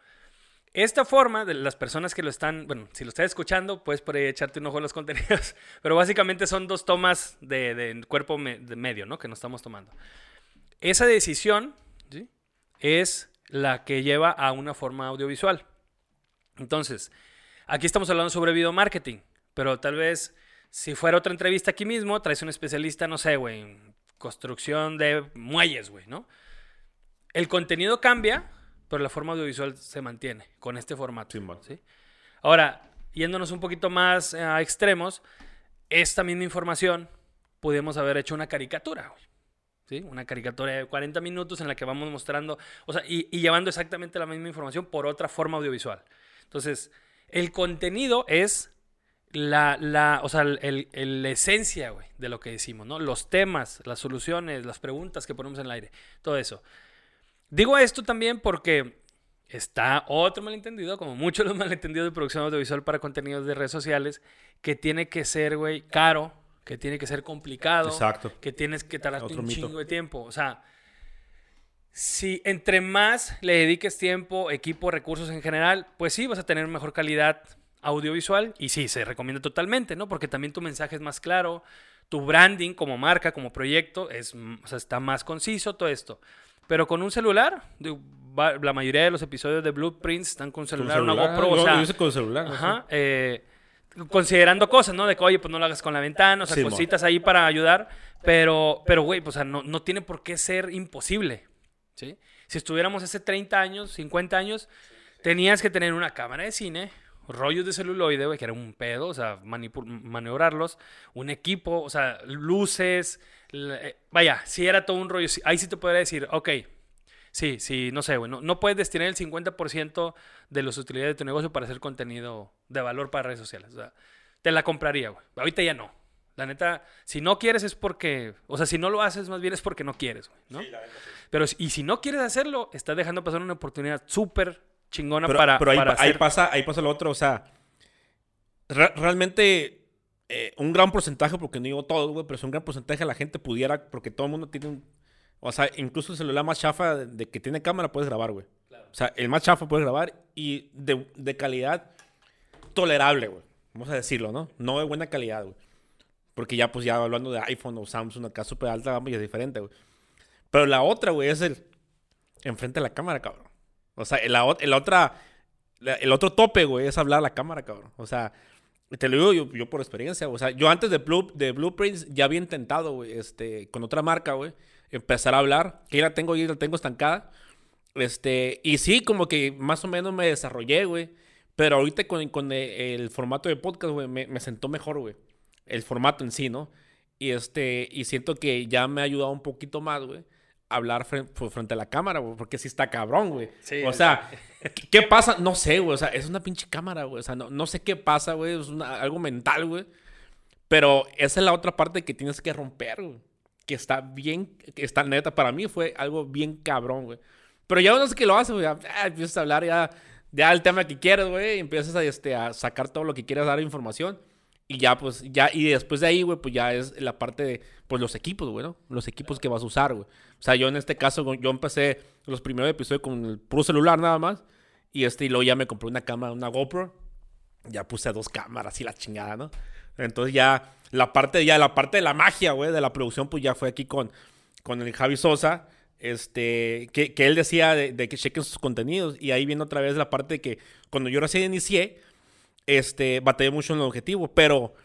S1: Esta forma de las personas que lo están, bueno, si lo estás escuchando, puedes por ahí echarte un ojo a los contenidos, pero básicamente son dos tomas de, cuerpo medio, ¿no? Que nos estamos tomando. Esa decisión es la que lleva a una forma audiovisual. Entonces, aquí estamos hablando sobre video marketing, pero tal vez si fuera otra entrevista aquí mismo, traes un especialista, no sé, güey, en construcción de muelles, güey, ¿no? El contenido cambia, pero la forma audiovisual se mantiene con este formato. ¿sí? Ahora, yéndonos un poquito más eh, a extremos, esta misma información pudimos haber hecho una caricatura. ¿Sí? Una caricatura de 40 minutos en la que vamos mostrando, o sea, y, llevando exactamente la misma información por otra forma audiovisual. Entonces, el contenido es la, la, o sea, el, la esencia, güey, de lo que decimos, ¿no? Los temas, las soluciones, las preguntas que ponemos en el aire, todo eso. Digo esto también porque está otro malentendido, como muchos los malentendidos de producción audiovisual para contenidos de redes sociales, que tiene que ser, güey, caro, que tiene que ser complicado,
S2: Exacto.
S1: que tienes que tardarte un chingo de tiempo. O sea, si entre más le dediques tiempo, equipo, recursos en general, pues sí, vas a tener mejor calidad audiovisual y sí, se recomienda totalmente, ¿no? Porque también tu mensaje es más claro, tu branding como marca, como proyecto, es, o sea, está más conciso, todo esto. Pero con un celular, la mayoría de los episodios de Blueprints están con celular, una GoPro, o sea,
S2: con celular.
S1: Ajá, eh, considerando cosas, ¿no? De que, oye, pues no lo hagas con la ventana, o sea, cositas ahí para ayudar, pero, pero, güey, pues, o sea, no, no tiene por qué ser imposible, ¿sí? Si estuviéramos hace 30 años, 50 años, tenías que tener una cámara de cine, rollos de celuloide, güey, que era un pedo, o sea, maniobrarlos, un equipo, o sea, luces, vaya, si era todo un rollo, ahí sí te podría decir, ok, sí, sí, no sé, güey, no, puedes destinar el 50% de las utilidades de tu negocio para hacer contenido de valor para redes sociales, o sea, te la compraría, güey, ahorita ya no. La neta, si no quieres es porque, o sea, si no lo haces más bien es porque no quieres, güey, ¿no? Sí, la neta, Pero, y si no quieres hacerlo, estás dejando pasar una oportunidad súper chingona para,
S2: pero ahí,
S1: para
S2: ahí pasa, ahí pasa lo otro, o sea, realmente eh, un gran porcentaje, porque no digo todo, güey, pero es un gran porcentaje de la gente pudiera, porque todo el mundo tiene un, o sea, incluso el celular más chafa de, que tiene cámara puedes grabar, güey. O sea, el más chafa puedes grabar y de, de calidad tolerable, güey. Vamos a decirlo, ¿no? No de buena calidad, güey. Porque ya, pues, ya hablando de iPhone o Samsung, acá súper alta gama y es diferente, güey. Pero la otra, güey, es el enfrente de la cámara, cabrón. O sea, la, otra, el otro tope, güey, es hablar a la cámara, cabrón. O sea, te lo digo yo, por experiencia. O sea, yo antes de, Blue, de Blueprints ya había intentado, güey, este, con otra marca, güey, empezar a hablar. Que ya la tengo, ya la tengo estancada. Este, y sí, como que más o menos me desarrollé, güey. Pero ahorita con, con el, formato de podcast, güey, me, me sentó mejor, güey. El formato en sí, ¿no? Y este, y siento que ya me ha ayudado un poquito más, güey hablar frente, frente a la cámara, güey, porque sí está cabrón, güey. o sea, ¿qué pasa? No sé, güey, o sea, es una pinche cámara, güey, o sea, no, no sé qué pasa, güey, es algo mental, güey. Pero esa es la otra parte que tienes que romper, güey. Que está bien, que está neta, para mí fue algo bien cabrón, güey. Pero ya uno sé que lo hace, güey, ah, empiezas a hablar ya, ya el tema que quieres, güey, empiezas a, este, a sacar todo lo que quieras dar información. Y ya, pues, ya, y después de ahí, güey, pues ya es la parte de, pues, los equipos, güey, ¿no? Los equipos que vas a usar, güey. O sea, yo en este caso, yo empecé los primeros episodios con el puro celular nada más. Y este, y luego ya me compré una cámara, una GoPro. Ya puse dos cámaras y la chingada, ¿no? Entonces ya, la parte, ya la parte de la magia, güey, de la producción, pues ya fue aquí con, con el Javi Sosa. Este, que, que él decía de, que chequen sus contenidos. Y ahí viene otra vez la parte de que cuando yo recién inicié, este, batallé mucho en el objetivo, pero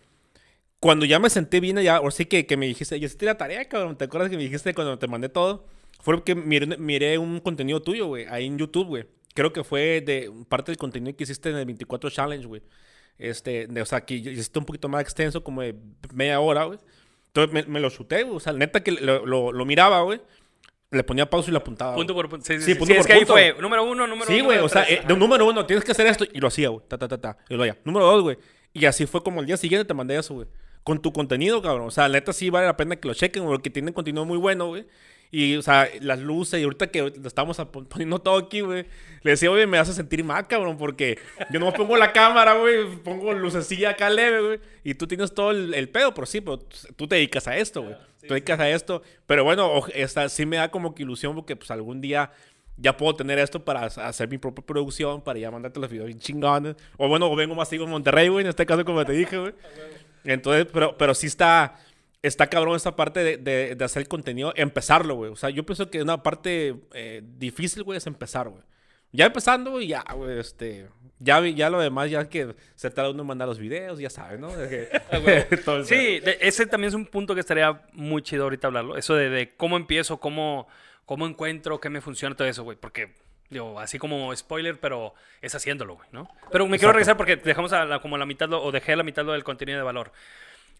S2: cuando ya me senté bien, ya, o sí que, que me dijiste, ya hiciste la tarea, cabrón, ¿te acuerdas que me dijiste cuando te mandé todo? Fue porque miré, miré un contenido tuyo, güey, ahí en YouTube, güey. Creo que fue de parte del contenido que hiciste en el 24 Challenge, güey. Este, o sea, que hiciste un poquito más extenso, como de media hora, güey. Entonces me, lo chuté, güey. O sea, neta que lo, lo, lo miraba, güey le ponía pausa y lo apuntaba.
S1: Punto por punto. Sí, sí, sí, punto por es que ahí fue número uno, número
S2: uno. Sí, güey, o sea, eh, de número uno, tienes que hacer esto y lo hacía, güey. Ta, ta, ta, ta. Y lo hacía. Número dos, güey. Y así fue como el día siguiente te mandé eso, güey. Con tu contenido, cabrón. O sea, neta sí vale la pena que lo chequen, porque tienen contenido muy bueno, güey. Y, o sea, las luces, y ahorita que lo estamos poniendo todo aquí, güey, le decía, oye, me hace sentir mal, cabrón, porque yo no pongo la cámara, güey, pongo lucecilla acá leve, güey, y tú tienes todo el, pedo, pero sí, pero tú te dedicas a esto, güey. Dedicas a esto, pero bueno, esta, sí me da como que ilusión porque, pues, algún día ya puedo tener esto para hacer mi propia producción, para ya mandarte los videos bien chingones. O bueno, o vengo más sigo en Monterrey, güey, en este caso, como te dije, güey. Entonces, pero, pero sí está está cabrón esta parte de, de, hacer el contenido, empezarlo, güey. O sea, yo pienso que una parte eh, difícil, güey, es empezar, güey. Ya empezando, güey, ya, güey, este. Ya, ya lo demás, ya que se tarda uno en mandar los videos, ya sabes, ¿no? De que- todo el-
S1: Sí, de- ese también es un punto que estaría muy chido ahorita hablarlo. Eso de, de cómo empiezo, cómo, cómo encuentro, qué me funciona, todo eso, güey. Porque, digo, así como spoiler, pero es haciéndolo, güey, ¿no? Pero me quiero
S2: Exacto.
S1: regresar porque dejamos a la- como la mitad, lo- o dejé a la mitad lo del contenido de valor.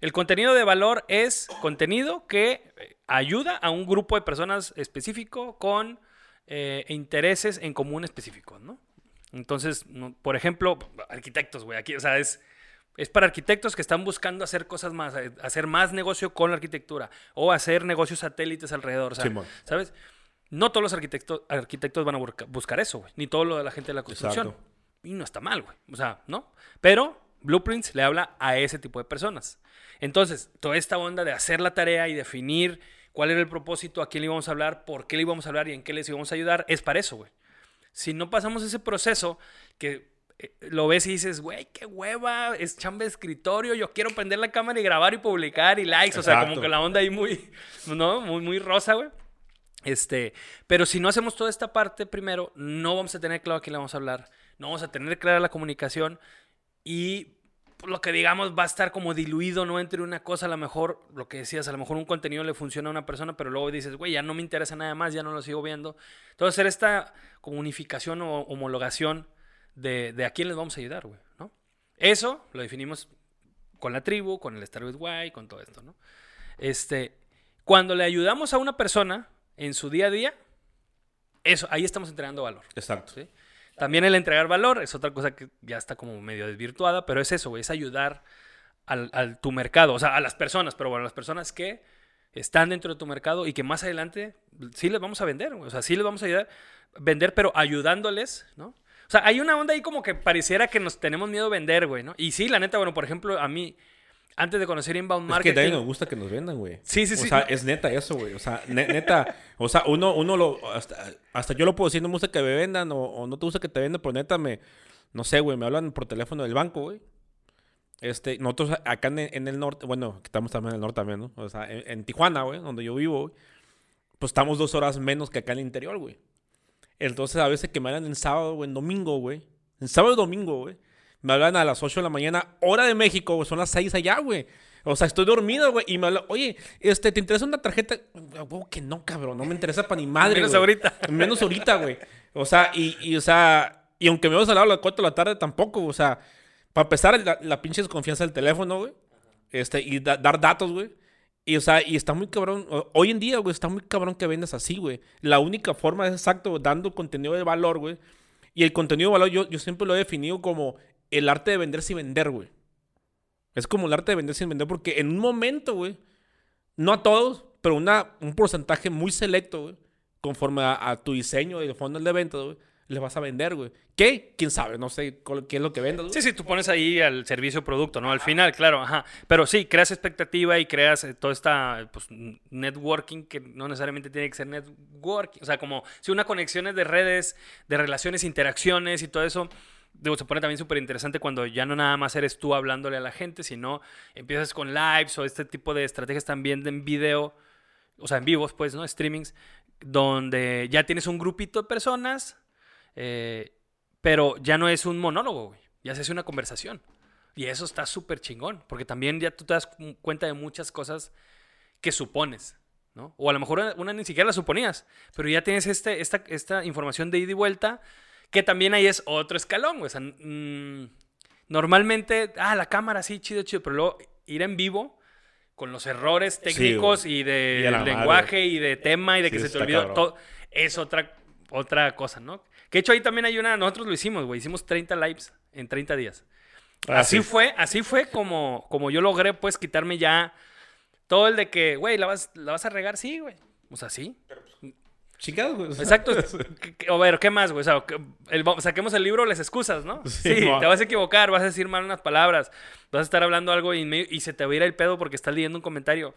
S1: El contenido de valor es contenido que eh, ayuda a un grupo de personas específico con eh, intereses en común específicos, ¿no? Entonces, no- por ejemplo, arquitectos, güey, aquí, o sea, es, es para arquitectos que están buscando hacer cosas más, eh, hacer más negocio con la arquitectura o hacer negocios satélites alrededor. ¿sabes? No todos los arquitectos, arquitectos van a buscar eso, güey, ni todo lo de la gente de la construcción.
S2: Exacto.
S1: Y no está mal, güey, o sea, ¿no? Pero Blueprints le habla a ese tipo de personas. Entonces, toda esta onda de hacer la tarea y definir cuál era el propósito, a quién le íbamos a hablar, por qué le íbamos a hablar y en qué les íbamos a ayudar, es para eso, güey. Si no pasamos ese proceso, que eh, lo ves y dices, güey, qué hueva, es chamba de escritorio, yo quiero prender la cámara y grabar y publicar y likes, o sea, como que la onda ahí muy, ¿no? Muy, muy rosa, güey. Este, pero si no hacemos toda esta parte primero, no vamos a tener claro a quién le vamos a hablar, no vamos a tener clara la comunicación y lo que digamos va a estar como diluido, ¿no? Entre una cosa, a lo mejor, lo que decías, a lo mejor un contenido le funciona a una persona, pero luego dices, güey, ya no me interesa nada más, ya no lo sigo viendo. Entonces, hacer esta como unificación o homologación de, de a quién les vamos a ayudar, güey, ¿no? Eso lo definimos con la tribu, con el Star with Why, con todo esto, ¿no? Este, cuando le ayudamos a una persona en su día a día, eso, ahí estamos entregando valor.
S2: Exacto.
S1: ¿sí? También el entregar valor es otra cosa que ya está como medio desvirtuada, pero es eso, güey, es ayudar al, al tu mercado, o sea, a las personas, pero bueno, las personas que están dentro de tu mercado y que más adelante sí les vamos a vender, o sea, sí les vamos a ayudar a vender, pero ayudándoles, ¿no? O sea, hay una onda ahí como que pareciera que nos tenemos miedo a vender, güey, ¿no? Y sí, la neta, bueno, por ejemplo, a mí, antes de conocer Inbound
S2: Es que
S1: Marketing...
S2: también nos gusta que nos vendan, güey.
S1: Sí, sí,
S2: O
S1: sí.
S2: sea, es neta eso, güey. O sea, ne- neta. O sea, uno, uno lo. Hasta, hasta yo lo puedo decir, no me gusta que me vendan o, o no te gusta que te vendan, pero neta me. No sé, güey, me hablan por teléfono del banco, güey. Este, nosotros acá en, en el norte, bueno, estamos también en el norte también, ¿no? O sea, en, en Tijuana, güey, donde yo vivo, güey, pues estamos dos horas menos que acá en el interior, güey. Entonces, a veces que me hablan en sábado o en domingo, güey. En sábado y domingo, güey. Me hablan a las 8 de la mañana, hora de México, güey. Son las 6 allá, güey. O sea, estoy dormido, güey. Y me hablan, oye, este, ¿te interesa una tarjeta? Huevo que no, cabrón. No me interesa para ni madre,
S1: Menos
S2: güey.
S1: ahorita.
S2: Menos ahorita, güey. O sea, y, y, o sea, y aunque me vas a hablar a las 4 de la tarde, tampoco, o sea, para empezar, la, la pinche desconfianza del teléfono, güey. Este, y da- dar datos, güey. Y, o sea, y está muy cabrón. Hoy en día, güey, está muy cabrón que vendas así, güey. La única forma es exacto, dando contenido de valor, güey. Y el contenido de valor yo, yo siempre lo he definido como el arte de vender sin vender, güey. Es como el arte de vender sin vender porque en un momento, güey, no a todos, pero una, un porcentaje muy selecto, güey, conforme a, tu diseño y el fondo de ventas, güey, le vas a vender, güey. ¿Qué? ¿Quién sabe? No sé qué es lo que vendas.
S1: Sí, sí, tú pones ahí al servicio producto, ¿no? Al final, claro, ajá. Pero sí, creas expectativa y creas eh, toda esta pues, networking que no necesariamente tiene que ser networking. O sea, como si una conexión es de redes, de relaciones, interacciones y todo eso. Digo, se pone también súper interesante cuando ya no nada más eres tú hablándole a la gente, sino empiezas con lives o este tipo de estrategias también en video, o sea, en vivos, pues, ¿no? Streamings, donde ya tienes un grupito de personas, eh, pero ya no es un monólogo. Ya se hace una conversación. Y eso está súper chingón, porque también ya tú te das cu- cuenta de muchas cosas que supones, ¿no? O a lo mejor una, una ni siquiera la suponías, pero ya tienes este, esta, esta información de ida y vuelta, que también ahí es otro escalón, güey. O sea, mm, normalmente, ah, la cámara, sí, chido, chido, pero luego ir en vivo con los errores técnicos y de
S2: Y madre.
S1: lenguaje y de tema y de
S2: Sí,
S1: que se te olvidó
S2: cabrón.
S1: todo, es otra, otra cosa, ¿no? Que de hecho ahí también hay una, nosotros lo hicimos, güey, hicimos 30 lives en 30 días.
S2: Ah,
S1: así
S2: sí.
S1: fue, así fue como, como yo logré, pues, quitarme ya todo el de que, güey, ¿la vas, ¿la vas a regar? Sí, güey. O sea, sí.
S2: Chingados, güey.
S1: Exacto. ¿Qué- qué- A ver, ¿qué más, güey? O sea, el- saquemos el libro, les excusas, ¿no?
S2: Sí,
S1: te vas a equivocar, vas a decir mal unas palabras, vas a estar hablando algo y, medio- y se te va a ir el pedo porque estás leyendo un comentario.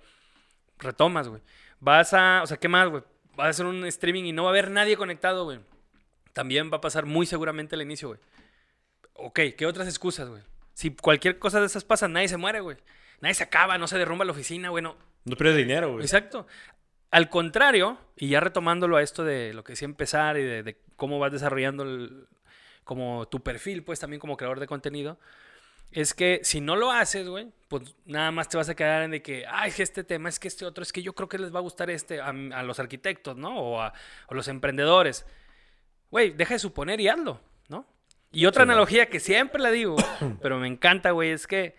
S1: Retomas, güey. Vas a, o sea, ¿qué más, güey? Vas a hacer un streaming y no va a haber nadie conectado, güey. También va a pasar muy seguramente al inicio, güey. Ok, ¿qué otras excusas, güey? Si cualquier cosa de esas pasa, nadie se muere, güey. Nadie se acaba, no se derrumba la oficina, güey. No,
S2: No pierdes dinero, güey.
S1: Exacto. Al contrario, y ya retomándolo a esto de lo que decía empezar y de, de cómo vas desarrollando como tu perfil, pues también como creador de contenido, es que si no lo haces, güey, pues nada más te vas a quedar en de que, ay, es que este tema, es que este otro, es que yo creo que les va a gustar este a, los arquitectos, ¿no? O a, los emprendedores. Güey, deja de suponer y hazlo, ¿no? Y otra analogía que siempre la digo, pero me encanta, güey, es que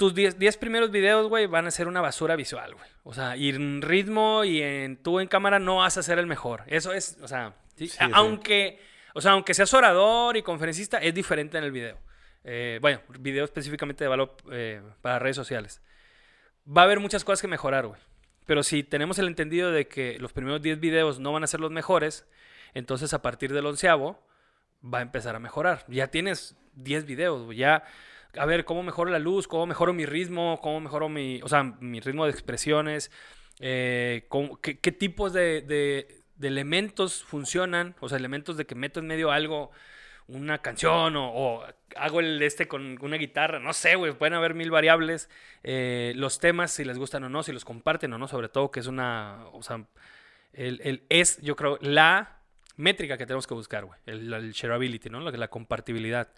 S1: tus 10 primeros videos, güey, van a ser una basura visual, güey. O sea, y en ritmo y en tú en cámara no vas a ser el mejor. Eso es, o sea, aunque, o sea, aunque seas orador y conferencista, es diferente en el video. Eh, bueno, video específicamente de valor eh, para redes sociales. Va a haber muchas cosas que mejorar, güey. Pero si tenemos el entendido de que los primeros 10 videos no van a ser los mejores, entonces a partir del onceavo va a empezar a mejorar. Ya tienes 10 videos, güey. Ya, a ver, cómo mejoro la luz, cómo mejoro mi ritmo, cómo mejoro mi, o sea, mi ritmo de expresiones, eh, qué, tipos de, de, elementos funcionan, o sea, elementos de que meto en medio algo una canción o, hago el este con una guitarra, no sé, güey, pueden haber mil variables. Eh, los temas, si les gustan o no, si los comparten o no, sobre todo que es una, o sea, es, yo creo, la métrica que tenemos que buscar, güey, el, shareability, ¿no? La compartibilidad.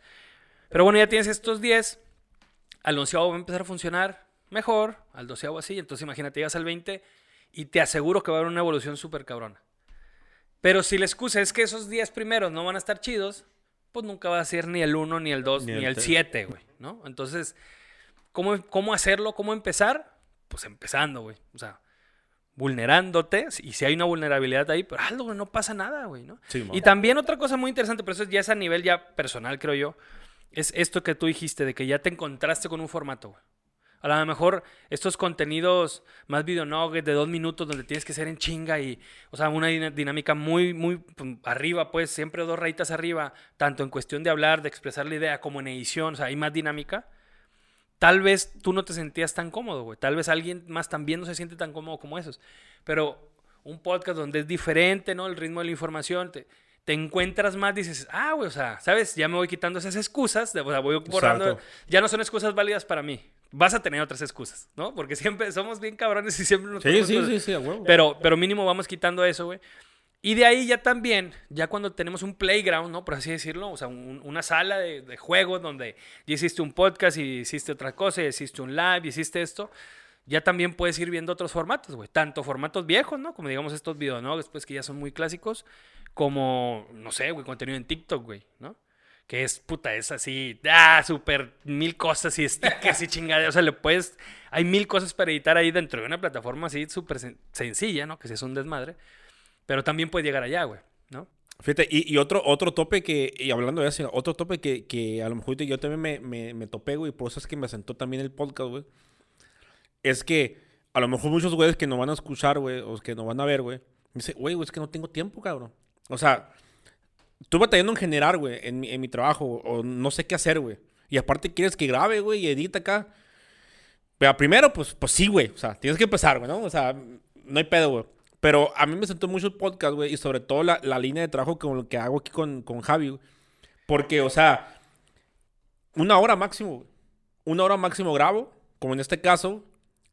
S1: Pero bueno, ya tienes estos 10, al onceavo va a empezar a funcionar mejor, al doceavo así, entonces imagínate, llegas al 20 y te aseguro que va a haber una evolución súper cabrona. Pero si la excusa es que esos 10 primeros no van a estar chidos, pues nunca va a ser ni el 1, ni el 2, ni, el 7, güey, ¿no? Entonces, ¿cómo, ¿cómo hacerlo? ¿Cómo empezar? Pues empezando, güey. O sea, vulnerándote, y si hay una vulnerabilidad ahí, pero algo, no pasa nada, güey, ¿no? y también otra cosa muy interesante, pero eso ya es a nivel ya personal, creo yo, es esto que tú dijiste, de que ya te encontraste con un formato. A lo mejor estos contenidos más video nuggets de dos minutos donde tienes que ser en chinga y, o sea, una dinámica muy, muy pues, arriba, pues siempre dos rayitas arriba, tanto en cuestión de hablar, de expresar la idea, como en edición, o sea, hay más dinámica. Tal vez tú no te sentías tan cómodo, güey. Tal vez alguien más también no se siente tan cómodo como esos. Pero un podcast donde es diferente, ¿no? El ritmo de la información, te encuentras más, dices, ah, güey, o sea, ¿sabes? Ya me voy quitando esas excusas, o sea, voy borrando, ya no son excusas válidas para mí. Vas a tener otras excusas, ¿no? Porque siempre somos bien cabrones y siempre nos
S2: Sí, sí, sí, sí, a
S1: Pero, pero mínimo vamos quitando eso, güey. Y de ahí ya también, ya cuando tenemos un playground, ¿no? Por así decirlo, o sea, una sala de, de juegos donde ya hiciste un podcast y hiciste otra cosa, y hiciste un live y hiciste esto, ya también puedes ir viendo otros formatos, güey. Tanto formatos viejos, ¿no? Como digamos estos videos, ¿no? Después que ya son muy clásicos, como, no sé, güey, contenido en TikTok, güey, ¿no? Que es, puta, es así, ah, súper mil cosas y stickers y chingada. O sea, le puedes, hay mil cosas para editar ahí dentro de una plataforma así súper sencilla, ¿no? Que si es un desmadre. Pero también puede llegar allá, güey, ¿no?
S2: Fíjate, y, otro, otro tope que, y hablando de eso, otro tope que, que a lo mejor yo también me, me, me topé, güey, por eso es que me sentó también el podcast, güey. Es que a lo mejor muchos güeyes que no van a escuchar, güey, o que no van a ver, güey, dice, güey, es que no tengo tiempo, cabrón. O sea, estoy batallando en generar, güey, en mi, en mi trabajo, o no sé qué hacer, güey. Y aparte quieres que grabe, güey, y edita acá. Pero primero, pues, pues sí, güey. O sea, tienes que empezar, güey, ¿no? O sea, no hay pedo, güey. Pero a mí me sentó mucho el podcast, güey, y sobre todo la, la, línea de trabajo con lo que hago aquí con, con Javi, güey. Porque, o sea, una hora máximo, güey. Una hora máximo grabo, como en este caso,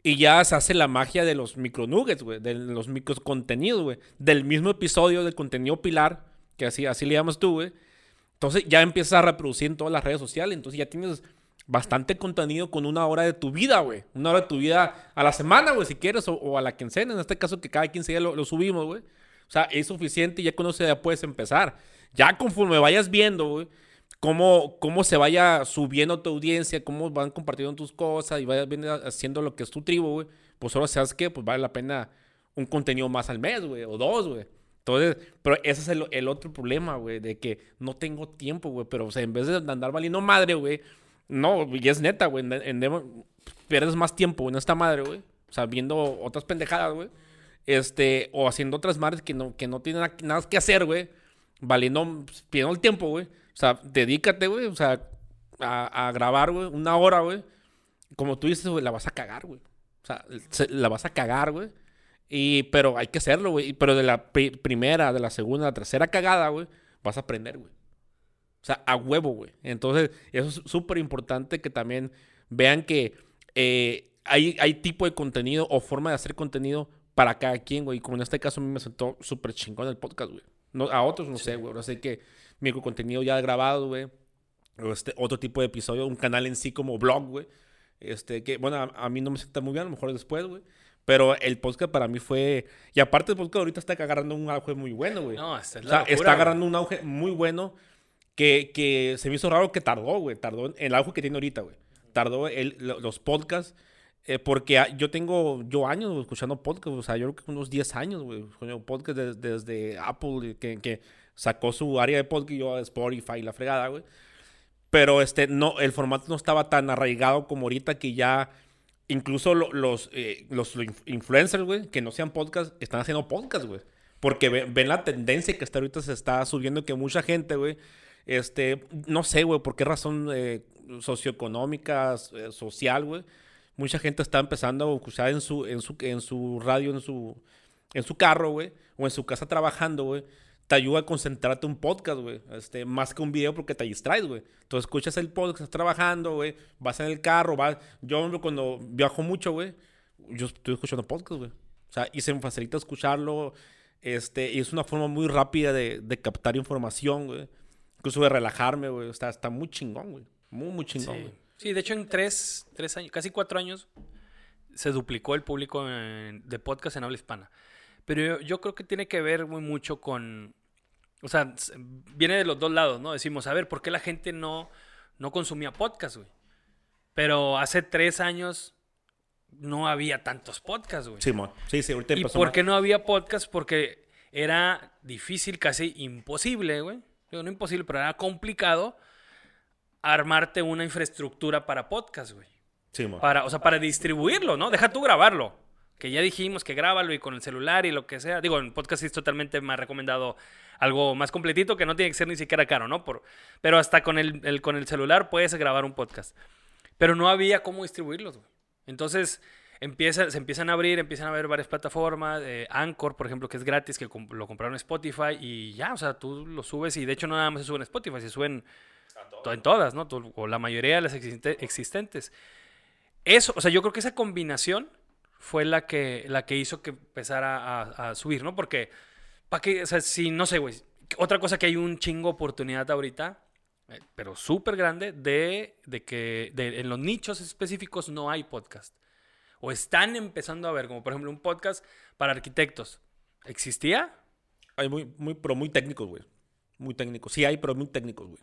S2: y ya se hace la magia de los micro nuggets, güey, de los micros contenidos, güey. Del mismo episodio del contenido pilar, que así, así le llamas tú, güey. Entonces ya empiezas a reproducir en todas las redes sociales. Entonces ya tienes bastante contenido con una hora de tu vida, güey. Una hora de tu vida a la semana, güey, si quieres, o, a la quincena. En este caso, que cada 15 días lo, lo subimos, güey. O sea, es suficiente y ya eso ya puedes empezar. Ya conforme vayas viendo, güey cómo, cómo se vaya subiendo tu audiencia, cómo van compartiendo tus cosas y vayas haciendo lo que es tu tribu, güey. Pues solo sabes que pues vale la pena un contenido más al mes, güey, o dos, güey. Entonces, pero ese es el, el otro problema, güey, de que no tengo tiempo, güey. Pero, o sea, en vez de andar valiendo madre, güey, no, y es neta, güey, pierdes más tiempo en esta madre, güey. O sea, viendo otras pendejadas, güey. Este, o haciendo otras madres que no, que no tienen nada que hacer, güey. Valiendo, pues, pidiendo el tiempo, güey. O sea, dedícate, güey, o sea, a, grabar, güey, una hora, güey. Como tú dices, güey, la vas a cagar, güey. O sea, la vas a cagar, güey. Y, pero hay que hacerlo, güey. Pero de la primera, de la segunda, de la tercera cagada, güey, vas a aprender, güey. O sea, a huevo, güey. Entonces, eso es súper importante que también vean que eh, hay, hay tipo de contenido o forma de hacer contenido para cada quien, güey. Como en este caso a mí me sentó súper chingón el podcast, güey. No, a otros no sé, güey. Ahora sé que mi contenido ya grabado, güey. O este, otro tipo de episodio, un canal en sí como blog, güey. Este, que, bueno, a, a mí no me sienta muy bien, a lo mejor después, güey. Pero el podcast para mí fue. Y aparte, el podcast ahorita está agarrando un auge muy bueno, güey.
S1: No, esta es
S2: O
S1: la
S2: sea,
S1: locura,
S2: está
S1: güey.
S2: agarrando un auge muy bueno que, que se me hizo raro que tardó, güey. Tardó en el auge que tiene ahorita, güey. Tardó el, lo- los podcasts. Eh, porque a- yo tengo yo años güey, escuchando podcasts, o sea, yo creo que unos 10 años, güey, podcasts des- desde Apple, que, que sacó su área de podcast, yo a Spotify la fregada, güey. Pero este, no, el formato no estaba tan arraigado como ahorita que ya incluso lo- los, eh, los inf- influencers, güey, que no sean podcast, están haciendo podcast, güey. Porque ve- ven, la tendencia que hasta ahorita se está subiendo, que mucha gente, güey, este, no sé, güey, por qué razón eh, socioeconómica, eh, social, güey. Mucha gente está empezando a escuchar en su, en su, en su radio, en su, en su carro, güey, o en su casa trabajando, güey. Te ayuda a concentrarte un podcast, güey. Este, más que un video porque te distraes, güey. Entonces escuchas el podcast, estás trabajando, güey. Vas en el carro, vas... Yo hombre, cuando viajo mucho, güey, yo estoy escuchando podcast, güey. O sea, y se me facilita escucharlo. Este, y es una forma muy rápida de, de captar información, güey. Incluso de relajarme, güey. Está, está muy chingón, güey. Muy, muy chingón, güey.
S1: Sí, de hecho en tres, tres años, casi cuatro años, se duplicó el público en- de podcast en habla hispana. Pero yo, yo creo que tiene que ver muy mucho con, o sea, viene de los dos lados, ¿no? Decimos, a ver, ¿por qué la gente no, no consumía podcast, güey? Pero hace tres años no había tantos podcasts, güey.
S2: Sí. Sí, sí, ahorita
S1: ¿Y por
S2: más.
S1: qué no había podcast? Porque era difícil, casi imposible, güey. Digo, no imposible, pero era complicado armarte una infraestructura para podcast, güey.
S2: Sí.
S1: Para, o sea, para distribuirlo, ¿no? Deja tú grabarlo. Que ya dijimos que grábalo y con el celular y lo que sea. Digo, en podcast es totalmente más recomendado algo más completito que no tiene que ser ni siquiera caro, ¿no? Por, pero hasta con el, el- con el celular puedes grabar un podcast. Pero no había cómo distribuirlos, güey. Entonces empieza, se empiezan a abrir, empiezan a haber varias plataformas. eh, Anchor, por ejemplo, que es gratis, que lo compraron en Spotify y ya, o sea, tú lo subes y de hecho no nada más se suben en Spotify, se suben to- en todas, ¿no? O la mayoría de las existe- existentes. Eso, o sea, yo creo que esa combinación fue la que, la que hizo que empezara a, a subir, ¿no? Porque, ¿para qué? O sea, si, no sé, güey. Otra cosa que hay un chingo oportunidad ahorita, eh, pero súper grande, de, de que de- en los nichos específicos no hay podcast. O están empezando a ver, como por ejemplo un podcast para arquitectos. ¿Existía?
S2: Hay muy, muy, pero muy técnicos, güey. Muy técnicos. Sí hay, pero muy técnicos, güey.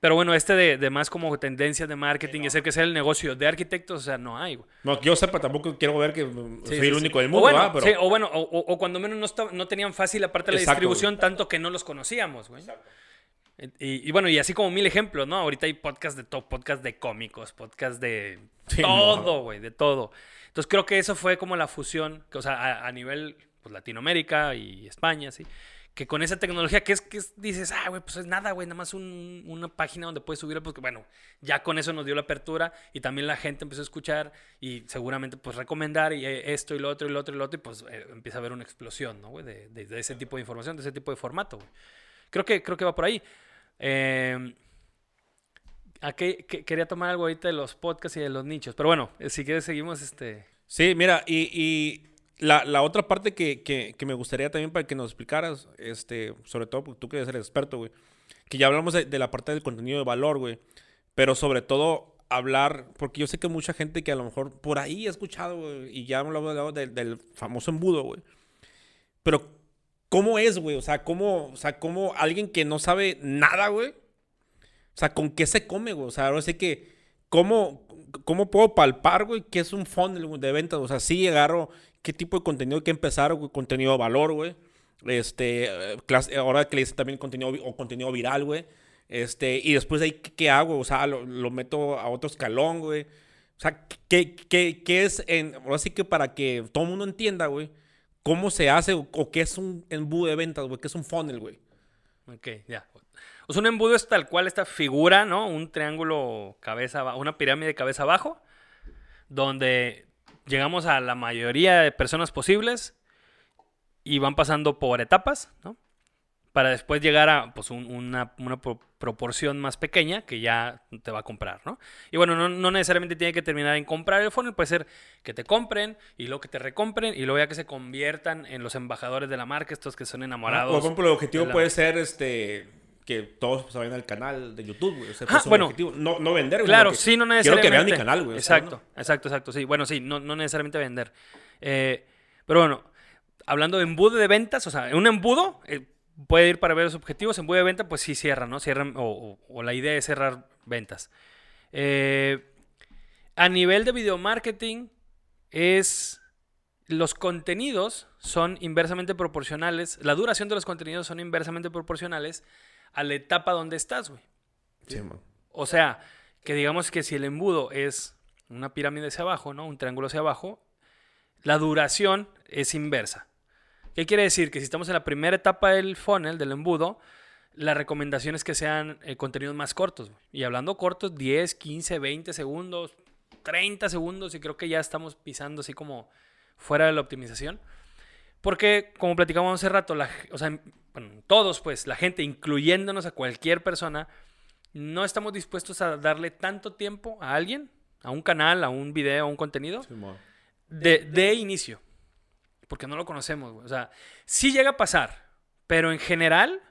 S1: Pero bueno, este de, de más como tendencias de marketing y hacer que sea el negocio de arquitectos, o sea, no hay, güey.
S2: No, que yo sepa, tampoco quiero ver que
S1: Sí,
S2: soy
S1: sí,
S2: el
S1: sí.
S2: único del
S1: O
S2: mundo,
S1: bueno,
S2: ¿verdad? Pero
S1: sí, o bueno, o, cuando menos no, no tenían fácil aparte de la
S2: Exacto,
S1: distribución, tanto que no los conocíamos, güey. Y, y bueno, y así como mil ejemplos, ¿no? Ahorita hay podcast de todo, podcast de cómicos, podcast de
S2: Sí,
S1: todo, güey, de todo. Entonces creo que eso fue como la fusión, que, o sea, a, a nivel pues, Latinoamérica y España, sí. Que con esa tecnología que es que es- dices, ah, güey, pues es nada, güey, nada más un- una página donde puedes subir, pues bueno, ya con eso nos dio la apertura y también la gente empezó a escuchar y seguramente pues recomendar y eh, esto y lo otro y lo otro y lo otro y pues eh, empieza a haber una explosión, ¿no, güey? De, ese tipo de información, de ese tipo de formato, güey. Creo que, creo que va por ahí. ¿a qué- qué- quería tomar algo ahorita de los podcasts y de los nichos, pero bueno, eh, si quieres seguimos este...
S2: Sí, mira, y la, la otra parte que, que, que me gustaría también para que nos explicaras, este, sobre todo porque tú que eres el experto, güey, que ya hablamos de, de la parte del contenido de valor, güey, pero sobre todo hablar, porque yo sé que mucha gente que a lo mejor por ahí ha escuchado, güey, y ya hemos hablado del, del famoso embudo, güey, pero ¿cómo es, güey? O sea, ¿cómo, o sea, cómo alguien que no sabe nada, güey? O sea, ¿con qué se come, güey? O sea, ahora sí que, ¿cómo, cómo puedo palpar, güey, qué es un funnel de ventas? O sea, sí agarro qué tipo de contenido hay que empezar, güey, contenido de valor, güey. Este, eh, clase- ahora que le dice también contenido o contenido viral, güey. Este, y después de ahí, ¿qué, hago? O sea, lo, meto a otro escalón, güey. O sea, ¿qué, qué, qué es en, ahora sí que para que todo el mundo entienda, güey, cómo se hace o, qué es un embudo de ventas, güey, qué es un funnel, güey.
S1: Ok, ya. Un embudo es tal cual esta figura, ¿no? Un triángulo cabeza abajo, una pirámide cabeza abajo, donde llegamos a la mayoría de personas posibles y van pasando por etapas, ¿no? para después llegar a pues, un- una, una pro- proporción más pequeña que ya te va a comprar, ¿no? Y bueno, no, no necesariamente tiene que terminar en comprar el funnel, puede ser que te compren y luego que te recompren y luego ya que se conviertan en los embajadores de la marca, estos que son enamorados.
S2: por ejemplo, el objetivo
S1: la-
S2: puede ser este que todos se vayan al canal de YouTube, güey. Ese su
S1: bueno.
S2: objetivo. No, no vender, güey,
S1: Claro, sí, no
S2: Quiero
S1: necesariamente.
S2: que vean mi canal, güey. o sea,
S1: Exacto, exacto, exacto. Sí, bueno, sí, no, no necesariamente vender. Eh, pero bueno, hablando de embudo de ventas, o sea, un embudo eh, puede ir para ver los objetivos. Embudo de venta, pues sí cierra, ¿no? Cierran, o, o- o la idea es cerrar ventas. Eh, a nivel de video marketing, es. Los contenidos son inversamente proporcionales. La duración de los contenidos son inversamente proporcionales a la etapa donde estás, güey.
S2: Sí, man.
S1: O sea, que digamos que si el embudo es una pirámide hacia abajo, ¿no? Un triángulo hacia abajo, la duración es inversa. ¿Qué quiere decir? Que si estamos en la primera etapa del funnel, del embudo, la recomendación es que sean eh, contenidos más cortos. güey. Y hablando cortos, 10, 15, 20 segundos, 30 segundos, y creo que ya estamos pisando así como fuera de la optimización. Porque, como platicamos hace rato, la, o sea, bueno, todos, pues, la gente, incluyéndonos a cualquier persona, no estamos dispuestos a darle tanto tiempo a alguien, a un canal, a un video, a un contenido,
S2: Sí,
S1: de, de inicio. Porque no lo conocemos, güey. O sea, sí llega a pasar, pero en general,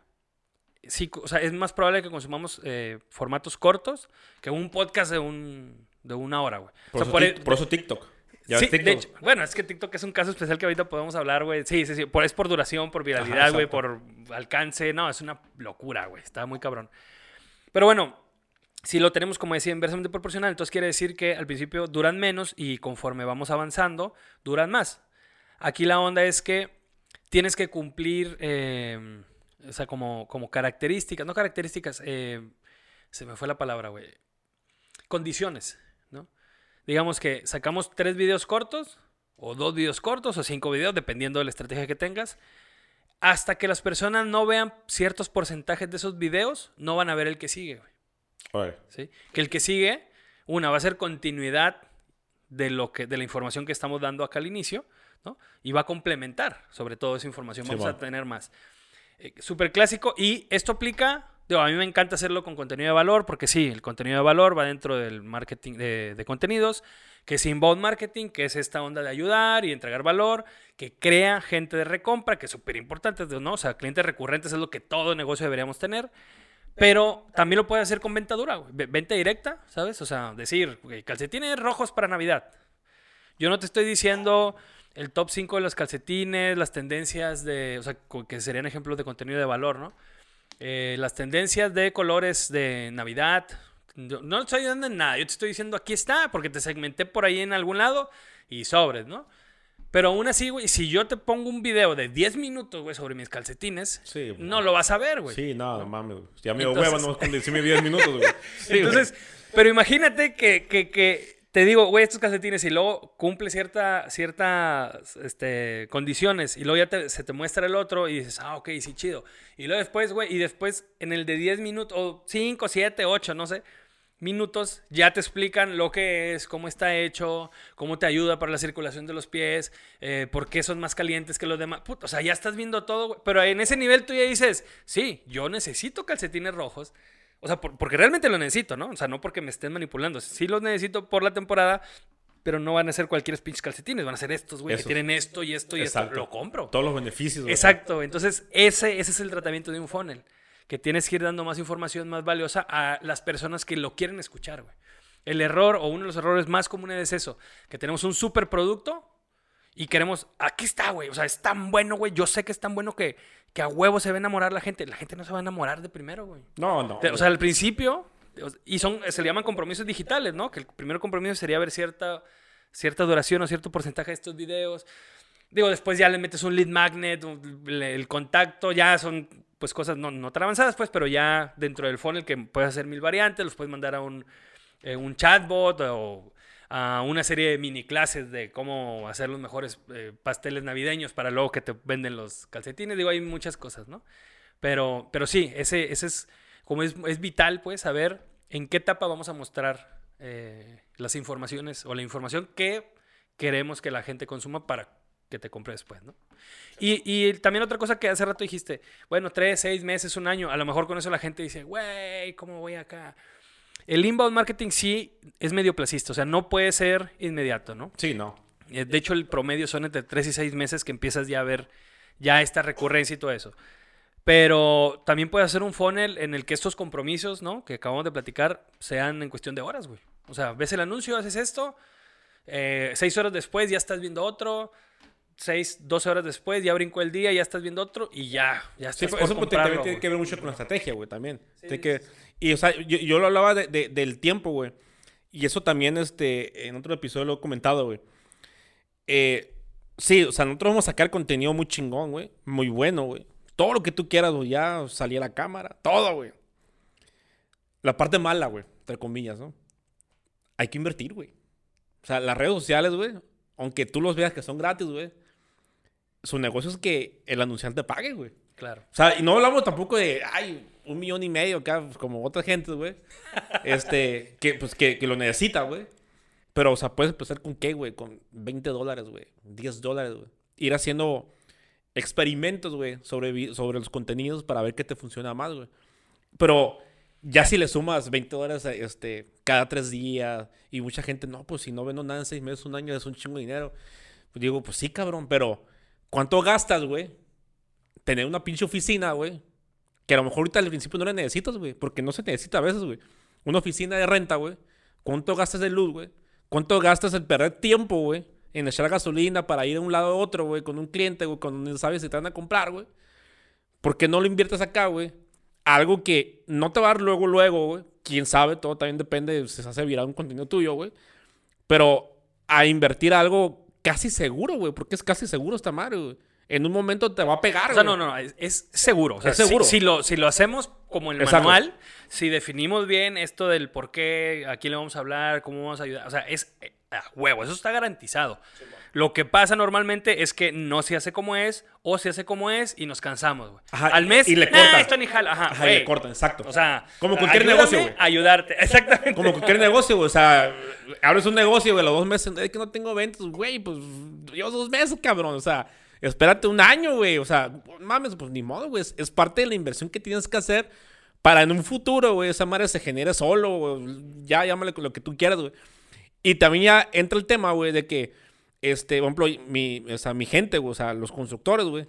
S1: sí, o sea, es más probable que consumamos eh, formatos cortos que un podcast de, un, de una hora, güey.
S2: Por,
S1: O sea,
S2: eso,
S1: por e-
S2: por eso TikTok. Ya
S1: Sí, de hecho, bueno, es que TikTok es un caso especial que ahorita podemos hablar, güey. Sí, sí, sí. Por, es por duración, por viralidad, güey, por alcance. No, es una locura, güey. Está muy cabrón. Pero bueno, si lo tenemos, como decía, inversamente proporcional, entonces quiere decir que al principio duran menos y conforme vamos avanzando, duran más. Aquí la onda es que tienes que cumplir, eh, o sea, como, como características, no características, eh, se me fue la palabra, güey. Condiciones. Digamos que sacamos tres videos cortos, o dos videos cortos, o cinco videos, dependiendo de la estrategia que tengas. Hasta que las personas no vean ciertos porcentajes de esos videos, no van a ver el que sigue, güey.
S2: Órale.
S1: ¿sí? Que el que sigue, una, va a ser continuidad de, lo que, de la información que estamos dando acá al inicio, ¿no? Y va a complementar sobre todo esa información.
S2: Sí,
S1: Vamos a tener más. Eh, Súper clásico. Y esto aplica, a mí me encanta hacerlo con contenido de valor, porque sí, el contenido de valor va dentro del marketing de, contenidos, que es inbound marketing, que es esta onda de ayudar y entregar valor, que crea gente de recompra, que es súper importante, ¿no? O sea, clientes recurrentes es lo que todo negocio deberíamos tener. Pero también lo puede hacer con venta dura, Venta directa, ¿sabes? O sea, decir, calcetines rojos para Navidad. Yo no te estoy diciendo el top 5 de los calcetines, las tendencias de, o sea, que serían ejemplos de contenido de valor, ¿no? Eh, las tendencias de colores de Navidad. No te estoy ayudando en nada. Yo te estoy diciendo, aquí está, porque te segmenté por ahí en algún lado y sobres, ¿no? Pero aún así, güey, si yo te pongo un video de 10 minutos, güey, sobre mis calcetines,
S2: Sí,
S1: no lo vas a ver, güey.
S2: Sí, no, no mames. Ya me dio hueva, no con decirme 10 minutos, güey. Sí,
S1: Entonces, pero imagínate que, que- que te digo, güey, estos calcetines y luego cumple cierta, ciertas este, condiciones y luego ya te- se te muestra el otro y dices, ah, ok, sí, chido. Y luego después, güey, y después en el de 10 minutos, o 5, 7, 8, no sé, minutos, ya te explican lo que es, cómo está hecho, cómo te ayuda para la circulación de los pies, eh, por qué son más calientes que los demás. Puta, o sea, ya estás viendo todo, güey. Pero en ese nivel tú ya dices, sí, yo necesito calcetines rojos. O sea, por- porque realmente lo necesito, ¿no? O sea, no porque me estén manipulando. Sí los necesito por la temporada, pero no van a ser cualquier pinches calcetines. Van a ser estos, güey, que tienen esto y esto y
S2: Exacto.
S1: esto. Lo compro.
S2: Todos los beneficios, güey.
S1: Exacto. Entonces, ese, ese es el tratamiento de un funnel. Que tienes que ir dando más información más valiosa a las personas que lo quieren escuchar, güey. El error o uno de los errores más comunes es eso. Que tenemos un super producto y queremos, aquí está, güey. O sea, es tan bueno, güey. Yo sé que es tan bueno que, que a huevo se va a enamorar la gente. La gente no se va a enamorar de primero, güey.
S2: No, no.
S1: O sea, al principio, y son, se le llaman compromisos digitales, ¿no? Que el primer compromiso sería ver cierta, cierta duración o cierto porcentaje de estos videos. Digo, después ya le metes un lead magnet, el contacto, ya son pues cosas no, no tan avanzadas, pues, pero ya dentro del funnel que puedes hacer mil variantes, los puedes mandar a un, eh, un chatbot o a una serie de mini clases de cómo hacer los mejores eh, pasteles navideños para luego que te venden los calcetines. Digo, hay muchas cosas, ¿no? Pero, pero sí, ese, ese es como es, es vital, pues, saber en qué etapa vamos a mostrar eh, las informaciones o la información que queremos que la gente consuma para que te compre después, ¿no? Y, y también otra cosa que hace rato dijiste, bueno, tres, seis meses, un año, a lo mejor con eso la gente dice, güey, ¿cómo voy acá? El inbound marketing sí es medio placista, o sea, no puede ser inmediato, ¿no?
S2: Sí, no.
S1: Eh, De hecho, el promedio son entre 3 y 6 meses que empiezas ya a ver ya esta recurrencia y todo eso. Pero también puede hacer un funnel en el que estos compromisos, ¿no? Que acabamos de platicar, sean en cuestión de horas, güey. O sea, ves el anuncio, haces esto, eh, seis horas después ya estás viendo otro, seis, 12 horas después ya brincó el día, ya estás viendo otro y ya, ya
S2: Sí,
S1: estás
S2: pues,
S1: por
S2: eso
S1: comprarlo,
S2: también tiene que ver mucho con la estrategia, güey, también. Tiene
S1: sí,
S2: que, y, o sea, yo, yo lo hablaba de- de- del tiempo, güey. Y eso también, este, en otro episodio lo he comentado, güey. Eh, sí, o sea, nosotros vamos a sacar contenido muy chingón, güey. Muy bueno, güey. Todo lo que tú quieras, güey. Ya salí a la cámara. Todo, güey. La parte mala, güey. Entre comillas, ¿no? Hay que invertir, güey. O sea, las redes sociales, güey. Aunque tú los veas que son gratis, güey. Su negocio es que el anunciante pague, güey.
S1: Claro.
S2: O sea, y no hablamos tampoco de, ay, un millón y medio acá, pues, como otra gente, güey. Este, que, pues, que, que lo necesita, güey. Pero, o sea, puedes empezar con qué, güey? Con 20 dólares, güey. 10 dólares, güey. Ir haciendo experimentos, güey, sobre, sobre los contenidos para ver qué te funciona más, güey. Pero ya si le sumas 20 dólares este, cada tres días y mucha gente, no, pues si no vendo nada en seis meses, un año es un chingo de dinero. Digo, pues sí, cabrón, pero ¿cuánto gastas, güey? Tener una pinche oficina, güey. Que a lo mejor ahorita al principio no la necesitas, güey. Porque no se necesita a veces, güey. Una oficina de renta, güey. ¿Cuánto gastas de luz, güey? ¿Cuánto gastas en perder tiempo, güey? En echar gasolina para ir de un lado a otro, güey. Con un cliente, güey. Cuando no sabes si te van a comprar, güey. ¿Por qué no lo inviertes acá, güey? Algo que no te va a dar luego, luego, güey. Quién sabe, todo también depende de si se hace viral un contenido tuyo, güey. Pero a invertir algo casi seguro, güey. Porque es casi seguro esta madre, güey. En un momento te va a pegar,
S1: O sea,
S2: güey.
S1: no, no, es, es seguro. O sea,
S2: Es seguro.
S1: Si, si lo, si lo hacemos como el
S2: Exacto.
S1: manual, si definimos bien esto del por qué, a quién le vamos a hablar, cómo vamos a ayudar, o sea, es eh, a huevo, eso está garantizado. Lo que pasa normalmente es que no se hace como es, o se hace como es y nos cansamos, güey.
S2: Ajá,
S1: Al mes,
S2: y le
S1: "Nah,
S2: cortan.
S1: esto ni jala. Ajá,
S2: Ajá, y le cortan, exacto.
S1: O sea,
S2: Como cualquier negocio, güey.
S1: ayudarte, exactamente.
S2: Como cualquier negocio, güey. O sea, abres un negocio, güey, a los dos meses, es que no tengo ventas, güey, pues yo dos meses, cabrón. O sea, espérate un año, güey. O sea, mames, pues ni modo, güey. Es, parte de la inversión que tienes que hacer para en un futuro, güey, esa madre se genere solo, güey. Ya llámale con lo que tú quieras, güey. Y también ya entra el tema, güey, de que, este, por ejemplo, mi, o sea, mi gente, güey, o sea, los constructores, güey.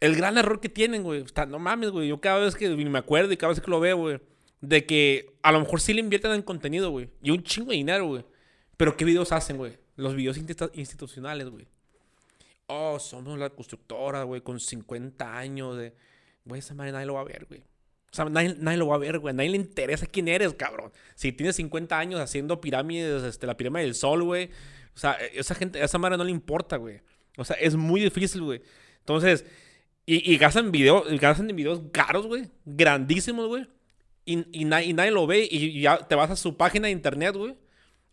S2: El gran error que tienen, güey. o sea, no mames, güey. Yo cada vez que me acuerdo y cada vez que lo veo, güey. De que a lo mejor sí le invierten en contenido, güey. Y un chingo de dinero, güey. Pero ¿qué videos hacen, güey? Los videos institu- institucionales, güey. Oh, somos la constructora, güey, con 50 años de... Güey, esa madre nadie lo va a ver, güey. O sea, nadie, nadie lo va a ver, güey. Nadie le interesa quién eres, cabrón. Si tienes 50 años haciendo pirámides, este, la pirámide del sol, güey. O sea, esa gente, esa madre no le importa, güey. O sea, es muy difícil, güey. Entonces, y, y gastan videos, gastan videos caros, güey. Grandísimos, güey. Y, y, na- y nadie lo ve. Y ya te vas a su página de internet, güey.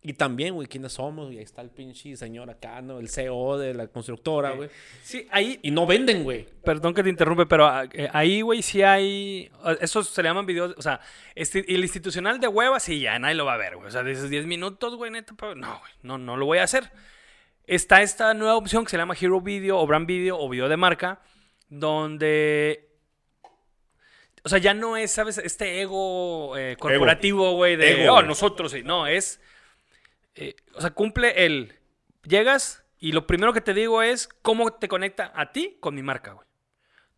S2: Y también, güey, quiénes somos. Y ahí está el pinche señor acá, ¿no? El CEO de la constructora, güey.
S1: Sí, ahí,
S2: Y no venden, güey.
S1: Perdón que te interrumpe, pero ah, eh, ahí, güey, sí hay. Esos se le llaman videos. O sea, este, y el institucional de hueva, sí, ya nadie lo va a ver, güey. O sea, dices 10 minutos, güey, neta. pero no, güey, no, no lo voy a hacer. Está esta nueva opción que se llama Hero Video o Brand Video o video de marca, donde. O sea, ya no es, ¿sabes? Este ego eh, corporativo, güey, de.
S2: Ego,
S1: oh, nosotros sí. No, es. Eh, o sea, cumple el. Llegas y lo primero que te digo es cómo te conecta a ti con mi marca, güey.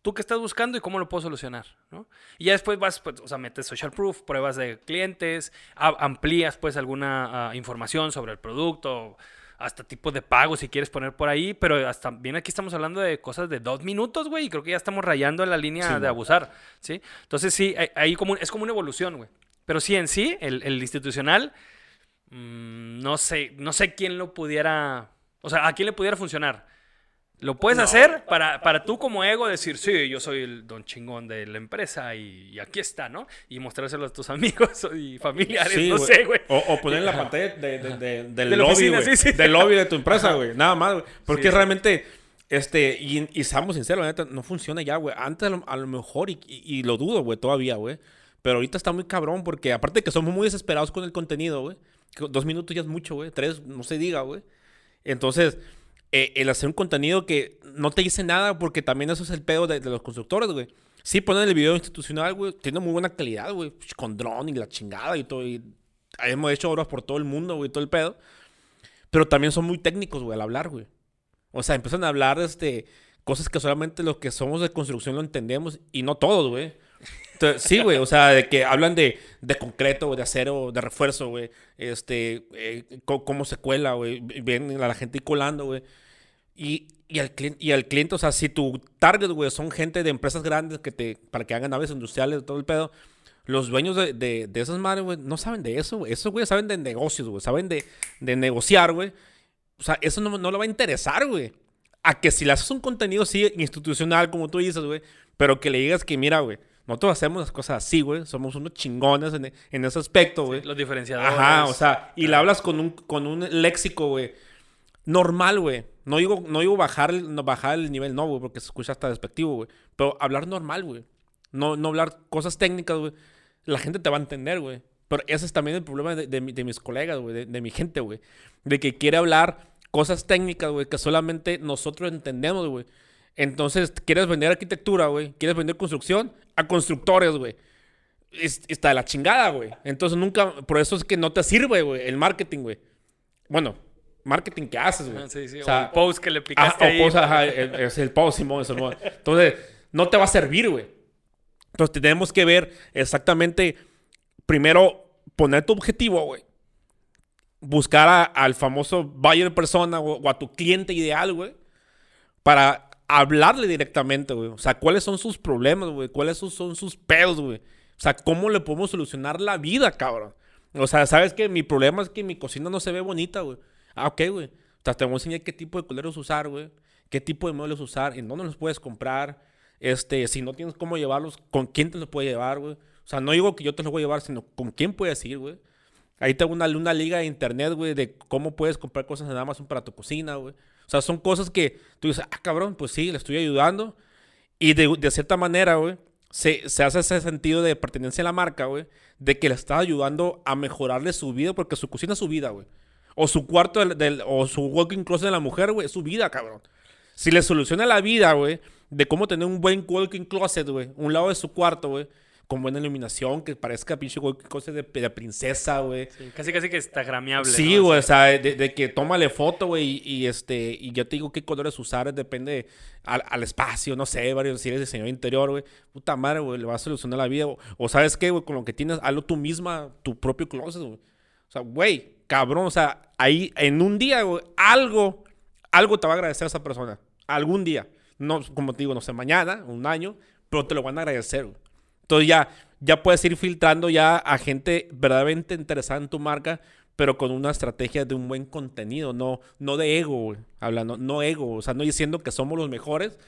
S1: Tú qué estás buscando y cómo lo puedo solucionar, ¿no? Y ya después vas, pues, o sea, metes social proof, pruebas de clientes, amplías, pues, alguna ah, información sobre el producto, hasta tipo de pago si quieres poner por ahí, pero hasta bien aquí estamos hablando de cosas de dos minutos, güey, y creo que ya estamos rayando en la línea
S2: Sí,
S1: de abusar, ¿sí? Entonces sí, hay como, es como una evolución, güey. Pero sí, en sí, el, el institucional, mm, no sé, no sé quién lo pudiera, o sea, a quién le pudiera funcionar. Lo puedes hacer para, para tú como ego decir, sí, yo soy el don chingón de la empresa y, y aquí está, ¿no? Y mostrárselo a tus amigos y familiares,
S2: Sí,
S1: no
S2: güey.
S1: sé, güey.
S2: O, o poner en la pantalla de, de- de- del lobby,
S1: oficina,
S2: güey.
S1: sí, sí.
S2: Del lobby de tu empresa, güey. Nada más, güey. Porque
S1: Sí.
S2: realmente, este, y, y seamos sinceros, la neta, no funciona ya, güey. Antes a lo, a lo mejor, y, y- y lo dudo, güey, todavía, güey. Pero ahorita está muy cabrón porque aparte de que somos muy desesperados con el contenido, güey. Dos minutos ya es mucho, güey. Tres, no se diga, güey. Entonces, eh, el hacer un contenido que no te dice nada, porque también eso es el pedo de, los constructores, güey. Sí, ponen el video institucional, güey. Tiene muy buena calidad, güey. Con dron y la chingada y todo. Y hemos hecho obras por todo el mundo, güey, todo el pedo. Pero también son muy técnicos, güey, al hablar, güey. O sea, empiezan a hablar, este, cosas que solamente los que somos de construcción lo entendemos y no todos, güey. Entonces, sí, güey, o sea, de que hablan de, de concreto, de acero, de refuerzo, güey. Este, eh, cómo se cuela, güey. Ven a la gente colando, güey. Y, y, al y al cliente, o sea, si tu target, güey, son gente de empresas grandes que te, para que hagan naves industriales, todo el pedo, los dueños de, de, de esas madres, güey, no saben de eso, güey. Esos, güey, saben de negocios, güey. Saben de, de negociar, güey. O sea, eso no, no le va a interesar, güey. A que si le haces un contenido así institucional, como tú dices, güey, pero que le digas que, mira, güey, nosotros hacemos las cosas así, güey. Somos unos chingones en, en ese aspecto, güey.
S1: Los diferenciadores.
S2: Ajá, o sea, y le hablas con un, con un léxico, güey, normal, güey. No digo, no digo bajar, bajar el nivel, no, güey, porque se escucha hasta despectivo, güey. Pero hablar normal, güey. No, no hablar cosas técnicas, güey. La gente te va a entender, güey. Pero ese es también el problema de, de mi- de mis colegas, güey, de, de mi gente, güey. De que quiere hablar cosas técnicas, güey, que solamente nosotros entendemos, güey. Entonces, quieres vender arquitectura, güey. Quieres vender construcción a constructores, güey. Es- Está de la chingada, güey. Entonces nunca, por eso es que no te sirve, güey, el marketing, güey. Bueno, marketing que haces, güey.
S1: Ah, Sí, sí.
S2: O
S1: O,
S2: sea,
S1: el post que le
S2: Ah,
S1: picaste
S2: o
S1: ahí.
S2: post, ajá, el- es el post, Simón, Simón. Entonces, no te va a servir, güey. Entonces, tenemos que ver exactamente, primero, poner tu objetivo, güey. Buscar a- al famoso buyer persona o, o a tu cliente ideal, güey. Para hablarle directamente, güey. O sea, cuáles son sus problemas, güey. Cuáles son, sus pedos, güey. O sea, cómo le podemos solucionar la vida, cabrón. O sea, ¿sabes qué? Mi problema es que mi cocina no se ve bonita, güey. Ah, ok, güey. O sea, te voy a enseñar qué tipo de culeros usar, güey. Qué tipo de muebles usar, en dónde los puedes comprar. Este, si no tienes cómo llevarlos, con quién te los puede llevar, güey. O sea, no digo que yo te los voy a llevar, sino con quién puedes ir, güey. Ahí tengo una, una liga de internet, güey, de cómo puedes comprar cosas en Amazon para tu cocina, güey. O sea, son cosas que tú dices, ah, cabrón, pues sí, le estoy ayudando. Y de, cierta manera, güey, se, se hace ese sentido de pertenencia a la marca, güey, de que le estás ayudando a mejorarle su vida, porque su cocina es su vida, güey. O su cuarto del, del- o su walking closet de la mujer, güey, es su vida, cabrón. Si le soluciona la vida, güey, de cómo tener un buen walking closet, güey, un lado de su cuarto, güey, con buena iluminación, que parezca pinche walking closet de, de princesa, güey.
S1: Sí, casi, casi que instagrameable.
S2: Sí,
S1: ¿no?
S2: güey, o sea, de, de que tómale foto, güey, y, y, este, y yo te digo qué colores usar, depende al, al espacio, no sé, varios, si eres diseñador interior, güey, puta madre, güey, le va a solucionar la vida, o, o sabes qué, güey, con lo que tienes, hazlo tú misma, tu propio closet, güey. O sea, güey, cabrón, o sea, ahí, en un día, güey, algo, algo te va a agradecer esa persona, algún día, no, como te digo, no sé, mañana, un año, pero te lo van a agradecer, güey. Entonces ya, ya puedes ir filtrando ya a gente verdaderamente interesada en tu marca, pero con una estrategia de un buen contenido, no, no de ego. Hablando, no ego, o sea, no diciendo que somos los mejores,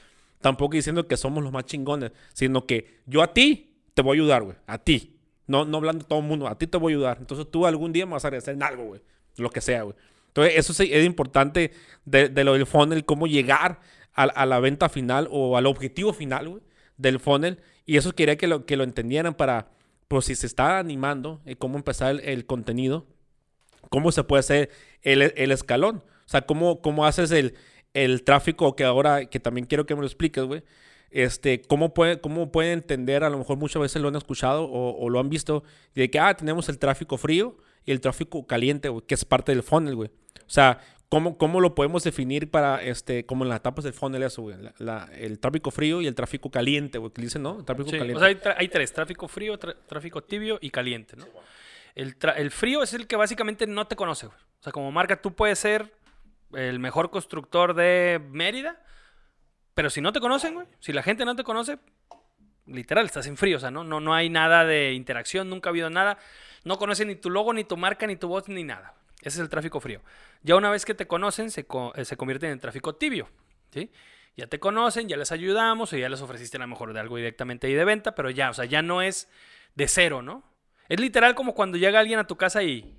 S2: tampoco diciendo que somos los más chingones, sino que yo a ti te voy a ayudar, güey, a ti. No, no hablando a todo el mundo, a ti te voy a ayudar. Entonces tú algún día me vas a agradecer en algo, güey, lo que sea, güey. Entonces eso sí es importante de, de lo del funnel, cómo llegar a, a la venta final o al objetivo final, güey, del funnel. Y eso quería que lo, que lo entendieran para, pues si se está animando, eh, cómo empezar el, el contenido, cómo se puede hacer el, el escalón. O sea, cómo, cómo haces el, el tráfico que ahora, que también quiero que me lo expliques, güey. Este, cómo puede, cómo puede entender, a lo mejor muchas veces lo han escuchado o, o lo han visto, de que, ah, tenemos el tráfico frío y el tráfico caliente, güey, que es parte del funnel, güey. O sea, ¿cómo, ¿cómo lo podemos definir para, este, como en las etapas del funnel eso, güey? La- la- el tráfico frío y el tráfico caliente, güey, que dicen, ¿no? El tráfico
S1: Sí,
S2: caliente.
S1: O sea, hay, tres: tráfico frío, tráfico tibio y caliente, ¿no? El, el frío es el que básicamente no te conoce, güey. O sea, como marca, tú puedes ser el mejor constructor de Mérida, pero si no te conocen, güey, si la gente no te conoce, literal, estás en frío. O sea, no, no, no hay nada de interacción, nunca ha habido nada. No conocen ni tu logo, ni tu marca, ni tu voz, ni nada. Ese es el tráfico frío. Ya una vez que te conocen, se, eh, se convierten en tráfico tibio. ¿sí? Ya te conocen, ya les ayudamos, o ya les ofreciste a lo mejor de algo directamente ahí de venta, pero ya, o sea, ya no es de cero, ¿no? Es literal como cuando llega alguien a tu casa y.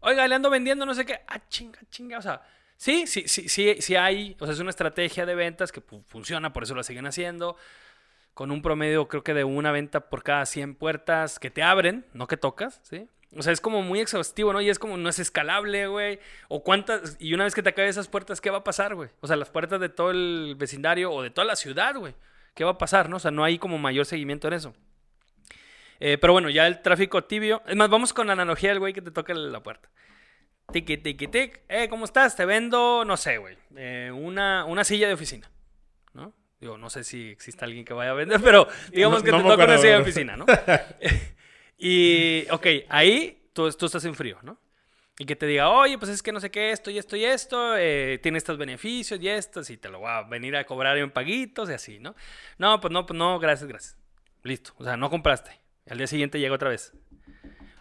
S1: Oiga, le ando vendiendo no sé qué. Ah, chinga, chinga. O sea, sí, sí, sí, sí, sí hay. O sea, es una estrategia de ventas que fu- funciona, por eso la siguen haciendo. Con un promedio, creo que de una venta por cada 100 puertas que te abren, no que tocas, ¿sí? O sea, es como muy exhaustivo, ¿no? Y es como, no es escalable, güey. O cuántas, y una vez que te acabe esas puertas, ¿qué va a pasar, güey? O sea, las puertas de todo el vecindario o de toda la ciudad, güey. ¿Qué va a pasar, no? O sea, no hay como mayor seguimiento en eso. Eh, pero bueno, ya el tráfico tibio. Es más, vamos con la analogía del güey que te toca la puerta. Tiki, tiki, tic. Eh, ¿cómo estás? Te vendo, no sé, güey. eh, una, una silla de oficina. ¿No? Digo, no sé si existe alguien que vaya a vender, pero digamos
S2: No-
S1: que
S2: no
S1: te toca una silla de oficina, ¿no? y, ok, ahí tú, tú estás en frío, ¿no? Y que te diga, oye, pues es que no sé qué, esto y esto y esto, eh, tiene estos beneficios y estos, y te lo voy a venir a cobrar en paguitos y así, ¿no? No, pues no, pues no, gracias, gracias. Listo, o sea, no compraste. Al día siguiente llega otra vez.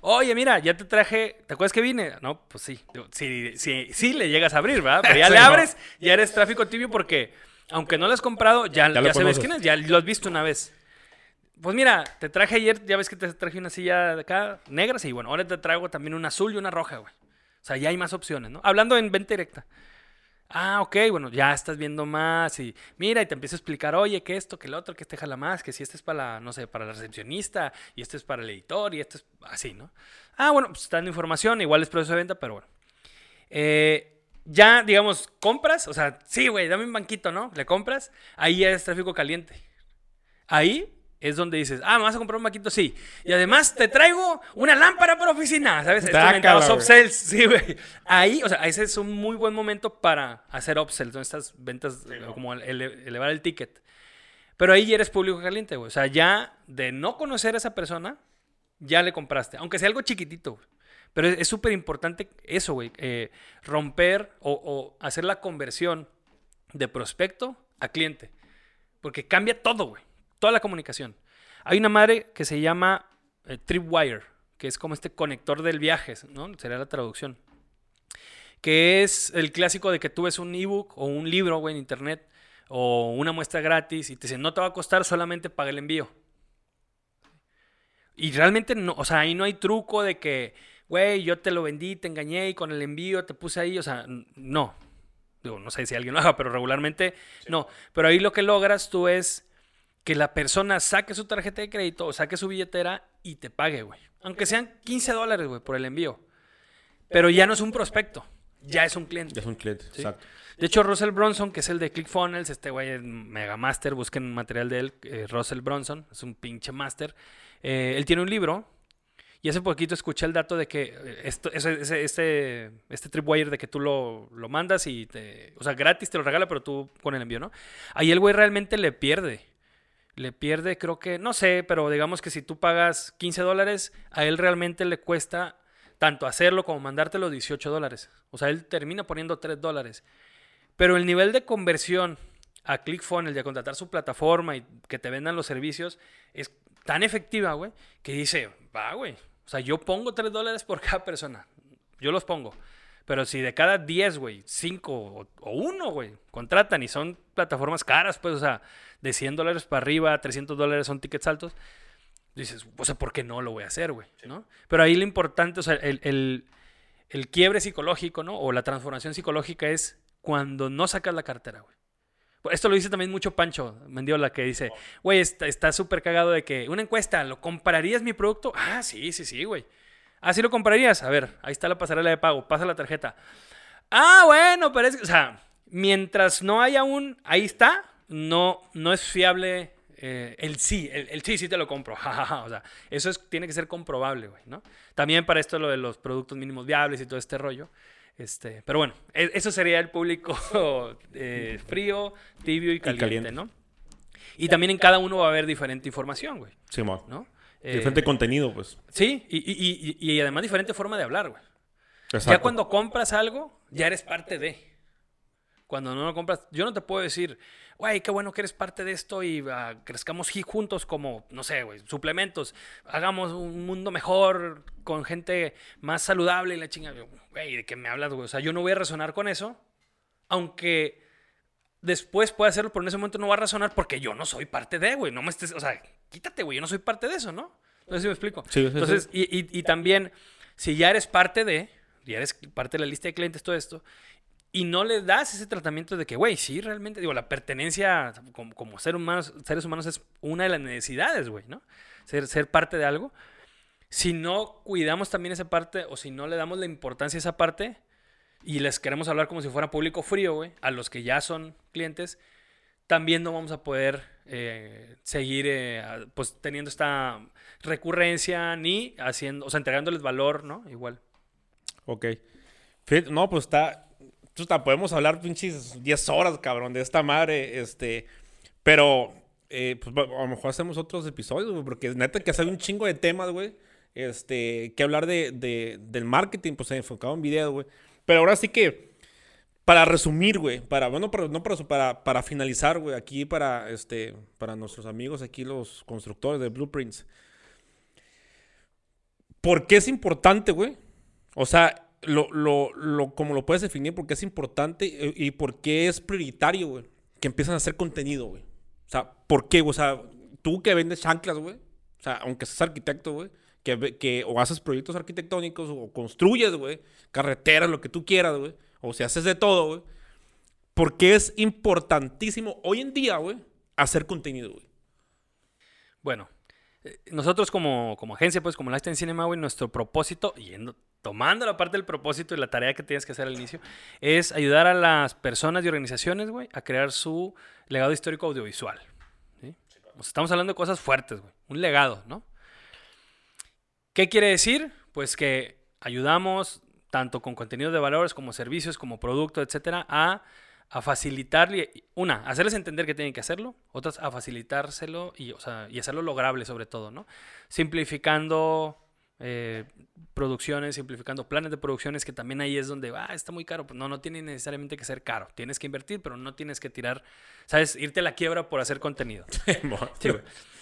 S1: Oye, mira, ya te traje, ¿te acuerdas que vine? No, pues sí. Sí, sí, sí le llegas a abrir, ¿verdad? Pero ya le abres, ya eres tráfico tibio porque, aunque no lo has comprado, ya,
S2: Ya
S1: ya,
S2: lo
S1: sabes
S2: conoces.
S1: quién es, ya lo has visto una vez. Pues mira, te traje ayer, ya ves que te traje una silla de acá, negra, sí, bueno, ahora te traigo también una azul y una roja, güey. O sea, ya hay más opciones, ¿no? Hablando en venta directa. Ah, ok, bueno, ya estás viendo más y mira, y te empiezo a explicar, oye, que esto, que el otro, que este jala más, que si este es para la, no sé, para la recepcionista, y este es para el editor, y este es así, ¿no? Ah, bueno, pues está dando información, igual es proceso de venta, pero bueno. Eh, ya, digamos, compras, o sea, sí, güey, dame un banquito, ¿no? Le compras, ahí ya es tráfico caliente. Ahí es donde dices, ah, ¿me vas a comprar un banquito? Sí. Y además te traigo una lámpara para oficina, ¿sabes?
S2: Güey.
S1: upsells, sí, güey. Ahí, o sea, ese es un muy buen momento para hacer upsells, ¿no? Estas ventas, como ele- elevar el ticket. Pero ahí ya eres público caliente, güey. O sea, ya de no conocer a esa persona, ya le compraste. Aunque sea algo chiquitito, güey. Pero es es súper importante eso, güey. eh, romper o, o hacer la conversión de prospecto a cliente. Porque cambia todo, güey. Toda la comunicación. Hay una madre que se llama eh, Tripwire, que es como este conector del viaje, ¿no? Sería la traducción. Que es el clásico de que tú ves un ebook o un libro, güey, en internet o una muestra gratis y te dicen, no te va a costar, solamente paga el envío. Y realmente no, o sea, ahí no hay truco de que, güey, yo te lo vendí, te engañé y con el envío te puse ahí, o sea, no. Digo, no sé si alguien lo haga, pero regularmente no. Pero ahí lo que logras tú es que la persona saque su tarjeta de crédito o saque su billetera y te pague, güey. Aunque sean 15 dólares, güey, por el envío. Pero ya no es un prospecto, ya es un cliente.
S2: Ya es un cliente,
S1: Sí.
S2: exacto.
S1: De hecho, Russell Bronson, que es el de ClickFunnels, este güey es mega master, busquen material de él, eh, Russell Bronson, es un pinche master. Eh, él tiene un libro y hace poquito escuché el dato de que eh, esto, ese- ese- este, este tripwire de que tú lo, lo mandas y te, o sea, gratis te lo regala, pero tú con el envío, ¿no? Ahí el güey realmente le pierde. Le pierde, creo que, no sé, pero digamos que si tú pagas 15 dólares, a él realmente le cuesta tanto hacerlo como mandártelo 18 dólares. O sea, él termina poniendo 3 dólares. Pero el nivel de conversión a ClickFunnels a contratar su plataforma y que te vendan los servicios es tan efectiva, güey, que dice, va, güey. O sea, yo pongo 3 dólares por cada persona. Yo los pongo. Pero si de cada 10, güey, 5 o, o 1, güey, contratan y son plataformas caras, pues, o sea, de 100 dólares para arriba, 300 dólares son tickets altos, dices, o sea, ¿por qué no lo voy a hacer, güey? ¿No? Pero ahí lo importante, o sea, el, el- el quiebre psicológico, ¿no? O la transformación psicológica es cuando no sacas la cartera, güey. Esto lo dice también mucho Pancho Mendiola, que dice, güey, está está súper cagado de que una encuesta, ¿lo comprarías mi producto? Ah, sí, sí, sí, güey. Ah, sí lo comprarías. A ver, ahí está la pasarela de pago, pasa la tarjeta. Ah, bueno, pero es que, o sea, mientras no haya un, ahí está, no, no es fiable eh, el sí, el, el sí, sí te lo compro. O sea, eso es, tiene que ser comprobable, güey, ¿no? También para esto lo de los productos mínimos viables y todo este rollo. Este, pero bueno, e- eso sería el público eh, frío, tibio y caliente,
S2: caliente.
S1: ¿no? Y también en cada uno va a haber diferente información, güey,
S2: Simón.
S1: ¿no? Eh,
S2: Diferente contenido, pues.
S1: Sí, y, y- y- y además diferente forma de hablar, güey.
S2: Exacto.
S1: Ya cuando compras algo, ya eres parte de. Cuando no lo compras, yo no te puedo decir, güey, qué bueno que eres parte de esto y ah, crezcamos juntos como, no sé, güey, suplementos. Hagamos un mundo mejor con gente más saludable y la chinga. Yo, Güey, ¿de qué me hablas, güey? O sea, yo no voy a resonar con eso, aunque después pueda hacerlo, pero en ese momento no va a resonar porque yo no soy parte de, güey. No me estés, o sea, quítate, güey, yo no soy parte de eso, ¿no? No sé si me explico.
S2: Sí, sí, sí.
S1: Entonces, y, y- y también, si ya eres parte de, ya eres parte de la lista de clientes, todo esto, y no le das ese tratamiento de que, güey, sí, realmente, digo, la pertenencia como, como ser humanos, seres humanos es una de las necesidades, güey, ¿no? Ser, ser parte de algo. si no cuidamos también esa parte o si no le damos la importancia a esa parte y les queremos hablar como si fuera público frío, güey, a los que ya son clientes, también no vamos a poder eh, seguir eh, pues teniendo esta recurrencia ni haciendo, o sea, entregándoles valor, ¿no? Igual.
S2: Ok. No, pues está, podemos hablar pinches 10 horas, cabrón, de esta madre, este, pero eh, pues a lo mejor hacemos otros episodios, güey, porque neta que hace un chingo de temas, güey, este, que hablar de, del marketing, pues enfocado en video, güey. Pero ahora sí que, para resumir, güey, para, bueno, para, no para, para, para finalizar, güey, aquí para, este, para nuestros amigos, aquí los constructores de Blueprints. ¿Por qué es importante, güey? O sea, lo, lo, lo, como lo puedes definir, por qué es importante y, y por qué es prioritario, güey, que empiezan a hacer contenido, güey. O sea, ¿por qué? O sea, tú que vendes chanclas, güey. O sea, aunque seas arquitecto, güey. Que, que o haces proyectos arquitectónicos o construyes, güey. Carreteras, lo que tú quieras, güey. O si haces de todo, güey. Porque es importantísimo hoy en día, güey, hacer contenido, güey.
S1: Bueno, eh, nosotros como, como agencia, pues como Lifetime Cinema, güey, nuestro propósito, yendo, tomando la parte del propósito y la tarea que tienes que hacer al inicio, es ayudar a las personas y organizaciones, güey, a crear su legado histórico audiovisual. estamos hablando de cosas fuertes, güey. Un legado, ¿no? ¿Qué quiere decir? Pues que ayudamos tanto con contenido de valores como servicios, como producto, etcétera, a, a facilitarle, una, hacerles entender que tienen que hacerlo, otras, a facilitárselo y, o sea, y hacerlo lograble sobre todo, ¿no? Simplificando eh, producciones, simplificando planes de producciones, que también ahí es donde, ah, está muy caro. Pues no, no tiene necesariamente que ser caro. Tienes que invertir, pero no tienes que tirar, ¿sabes? Irte a la quiebra por hacer contenido.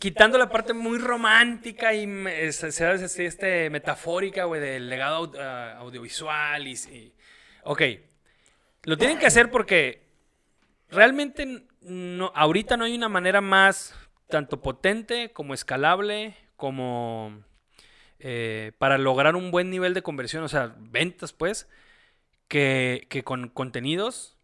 S1: Quitando la parte muy romántica y, ¿sabes? Este, metafórica, güey, del legado ah, audiovisual y, Ok, lo tienen que hacer porque realmente no, ahorita no hay una manera más tanto potente como escalable como eh, para lograr un buen nivel de conversión, o sea, ventas, pues, que, con contenidos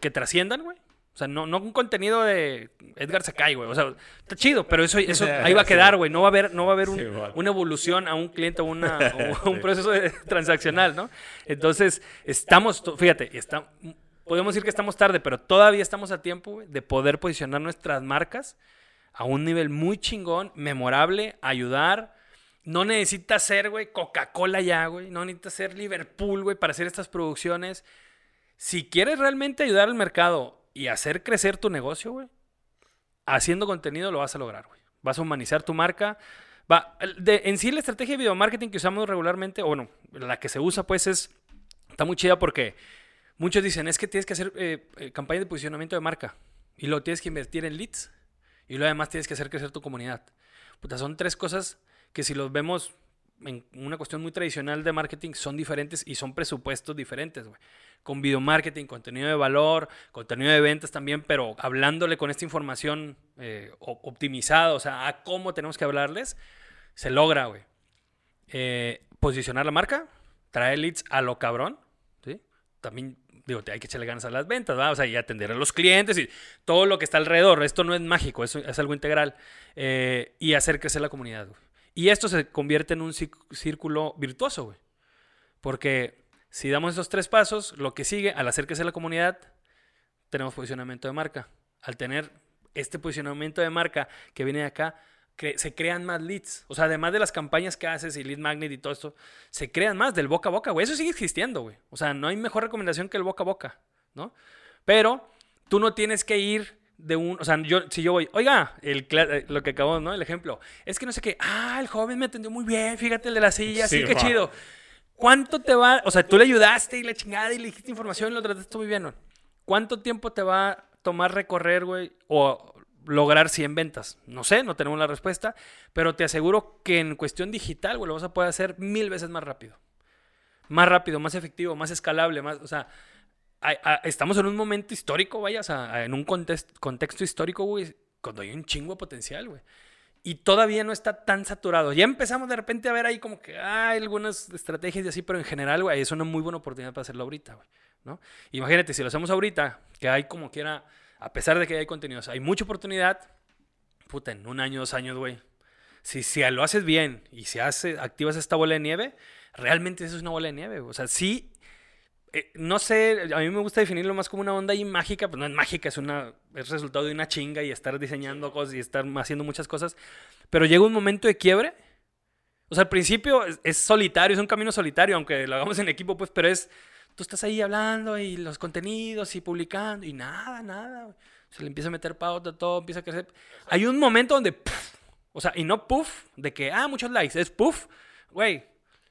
S1: que trasciendan, güey. O sea, no, no un contenido de Edgar Sakai, güey. O sea, está chido, pero eso, eso ahí va a quedar, güey. No va a haber, no va a haber una evolución a un cliente o, una, un proceso transaccional, ¿no? Entonces, estamos, fíjate, está, podemos decir que estamos tarde, pero todavía estamos a tiempo de poder posicionar nuestras marcas a un nivel muy chingón, memorable, ayudar no necesitas ser, güey, Coca-Cola ya, güey. No necesitas ser Liverpool, güey, para hacer estas producciones. Si quieres realmente ayudar al mercado y hacer crecer tu negocio, güey, haciendo contenido lo vas a lograr, güey. Vas a humanizar tu marca. Va, en sí la estrategia de video marketing que usamos regularmente, o bueno, la que se usa pues es, está muy chida porque muchos dicen, es que tienes que hacer eh, eh, campaña de posicionamiento de marca y lo tienes que invertir en leads y luego además tienes que hacer crecer tu comunidad. Son tres cosas que si los vemos en una cuestión muy tradicional de marketing son diferentes y son presupuestos diferentes, güey. Con video marketing, contenido de valor, contenido de ventas también, pero hablándole con esta información eh, optimizada, o sea, a cómo tenemos que hablarles, se logra, güey. Eh, posicionar la marca, traer leads a lo cabrón, ¿sí? También, digo, hay que echarle ganas a las ventas, ¿va? O sea, y atender a los clientes y todo lo que está alrededor. Esto no es mágico, eso es algo integral. Eh, y hacer crecer la comunidad, güey. Y esto se convierte en un círculo virtuoso, güey. Porque si damos esos tres pasos, lo que sigue, al hacer que sea la comunidad, tenemos posicionamiento de marca. Al tener este posicionamiento de marca que viene de acá, se crean más leads. O sea, además de las campañas que haces y lead magnet y todo esto, se crean más del boca a boca, güey. Eso sigue existiendo, güey. O sea, no hay mejor recomendación que el boca a boca, ¿no? Pero tú no tienes que ir de un, o sea, yo, si yo voy, oiga, el, eh, lo que acabó, ¿no? El ejemplo, es que no sé qué, ah, el joven me atendió muy bien, fíjate el de la silla, sí, qué chido. ¿Cuánto te va, o sea, tú le ayudaste y la chingada y le dijiste información y lo trataste muy bien, ¿no? ¿Cuánto tiempo te va a tomar recorrer, güey, o lograr 100 ventas? No sé, no tenemos la respuesta, pero te aseguro que en cuestión digital, güey, lo vas a poder hacer mil veces más rápido. Más rápido, más efectivo, más escalable, más, o sea, estamos en un momento histórico, vaya, o sea, en un contexto histórico, güey, cuando hay un chingo de potencial, güey. Y todavía no está tan saturado. Ya empezamos de repente a ver ahí como que hay algunas estrategias y así, pero en general, güey, es una muy buena oportunidad para hacerlo ahorita, güey. ¿no? Imagínate, si lo hacemos ahorita, que hay como quiera, a pesar de que hay contenidos, hay mucha oportunidad, puta, en un año, dos años, güey. si, si lo haces bien y si hace, activas esta bola de nieve, realmente eso es una bola de nieve. O sea, sí, eh, no sé, a mí me gusta definirlo más como una onda ahí mágica, pues no es mágica, es, una, es resultado de una chinga y estar diseñando cosas y estar haciendo muchas cosas, pero llega un momento de quiebre. O sea, al principio es, es solitario, es un camino solitario, aunque lo hagamos en equipo, pues, pero es, tú estás ahí hablando y los contenidos y publicando y nada, nada. Se le empieza a meter pauta, todo empieza a crecer. Hay un momento donde, o sea, y no puff, de que, ah, muchos likes, es puff, güey,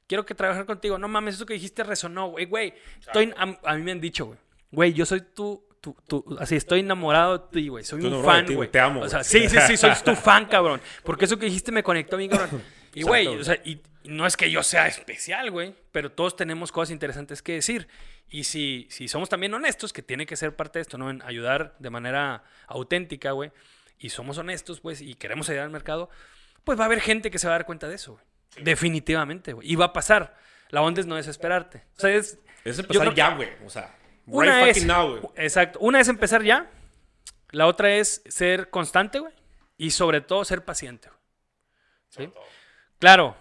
S1: quiero que trabajar contigo. No mames, eso que dijiste resonó, güey, güey. Estoy, a, mí me han dicho, güey, güey, yo soy tu, tu, tu, así, estoy enamorado de ti, güey, soy un fan, güey.
S2: Te amo.
S1: O sea, sí, sí, sí, soy tu fan, cabrón. Porque eso que dijiste me conectó bien, cabrón. Y, güey, o sea, y, no es que yo sea especial, güey, pero todos tenemos cosas interesantes que decir. Y si, si somos también honestos, que tiene que ser parte de esto, ¿no? En ayudar de manera auténtica, güey, y somos honestos, pues, y queremos ayudar al mercado, pues va a haber gente que se va a dar cuenta de eso, güey. Definitivamente, güey. Y va a pasar. La onda es no desesperarte. O sea, es...
S2: Es empezar ya, güey. O sea,
S1: una right fucking now, güey. Exacto. Una es empezar ya. La otra es ser constante, güey. Y sobre todo ser paciente, güey. ¿Sí? Claro,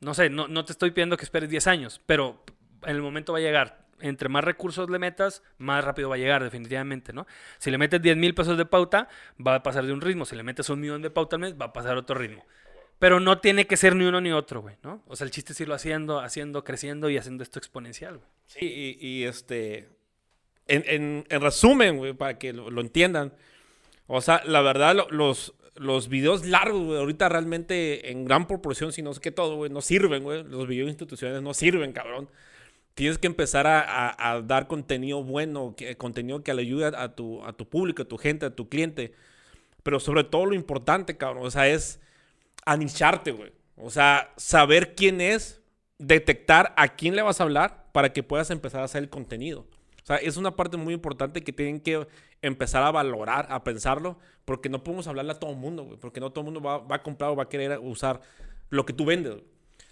S1: no sé, no, no te estoy pidiendo que esperes 10 años, pero en el momento va a llegar. Entre más recursos le metas, más rápido va a llegar, definitivamente, ¿no? Si le metes 10 mil pesos de pauta, va a pasar de un ritmo. Si le metes un millón de pauta al mes, va a pasar otro ritmo. Pero no tiene que ser ni uno ni otro, güey, ¿no? O sea, el chiste es irlo haciendo, haciendo, creciendo y haciendo esto exponencial, güey.
S2: Sí, y, este. En, resumen, güey, para que lo, entiendan. O sea, la verdad, los, los videos largos, güey, ahorita realmente en gran proporción, si no es que todo, güey, no sirven, güey. Los videos institucionales no sirven, cabrón. Tienes que empezar a, dar contenido bueno, que, contenido que le ayude a tu, a tu público, a tu gente, a tu cliente. Pero sobre todo lo importante, cabrón, o sea, es anicharte, güey. O sea, saber quién es, detectar a quién le vas a hablar para que puedas empezar a hacer el contenido. O sea, es una parte muy importante que tienen que empezar a valorar, a pensarlo, porque no podemos hablarle a todo el mundo, güey, porque no todo el mundo va, a comprar o va a querer usar lo que tú vendes.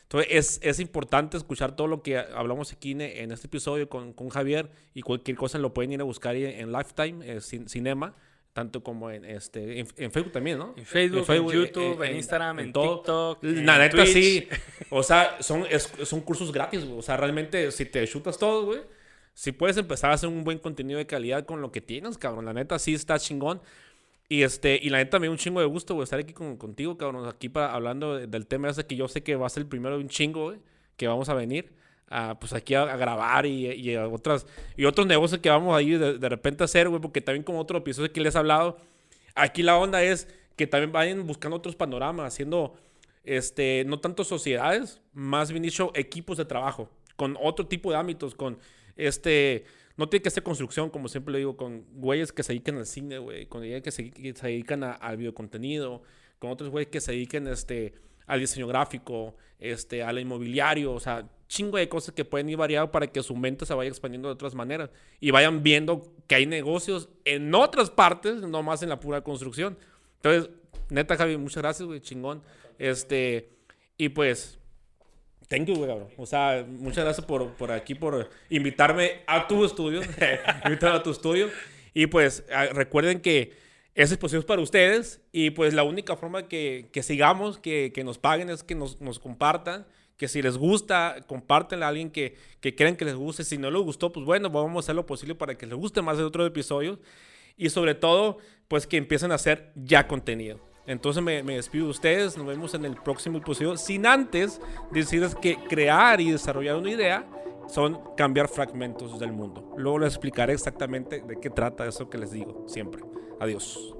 S2: Entonces, es, importante escuchar todo lo que hablamos aquí en, este episodio con, Javier y cualquier cosa lo pueden ir a buscar en, Lifetime, eh, Cinema tanto como en este en, Facebook también, ¿no?
S1: En Facebook, en, YouTube, en, Instagram, en, TikTok,
S2: en La neta sí. O sea, son, son cursos gratis, güey. O sea, realmente si te chutas todo, güey, si puedes empezar a hacer un buen contenido de calidad con lo que tienes, cabrón. La neta sí está chingón. Y este, y la neta me da un chingo de gusto, güey, estar aquí con, contigo, cabrón. Aquí para, hablando del tema ese que yo sé que va a ser el primero de un chingo, güey, que vamos a venir pues aquí a, grabar y, y, otras, y otros negocios que vamos a ir de, repente a hacer, güey, porque también como otro episodio que les he hablado, aquí la onda es que también vayan buscando otros panoramas, haciendo, este, no tanto sociedades, más bien dicho, equipos de trabajo, con otro tipo de ámbitos, con, este, no tiene que ser construcción, como siempre le digo, con güeyes que se dedican al cine, güey, con güeyes que se, se dedican al videocontenido, con otros güeyes que se dediquen, este, al diseño gráfico, este, al inmobiliario, o sea, chingo de cosas que pueden ir variando para que su mente se vaya expandiendo de otras maneras y vayan viendo que hay negocios en otras partes, no más en la pura construcción. Entonces, neta, Javi, muchas gracias, güey, chingón. Este, y pues, thank you, güey, O sea, muchas gracias por, por aquí, por invitarme a tu estudio, invitarme a tu estudio. Y pues, recuerden que ese espacio es para ustedes y pues la única forma que, que sigamos, que, que, nos paguen es que nos, nos compartan que si les gusta, compártenla a alguien que, que creen que les guste. Si no les gustó, pues bueno, vamos a hacer lo posible para que les guste más de otros episodios. Y sobre todo, pues que empiecen a hacer ya contenido. Entonces me, me, despido de ustedes, nos vemos en el próximo episodio, sin antes decirles que crear y desarrollar una idea son cambiar fragmentos del mundo. Luego les explicaré exactamente de qué trata eso que les digo siempre. Adiós.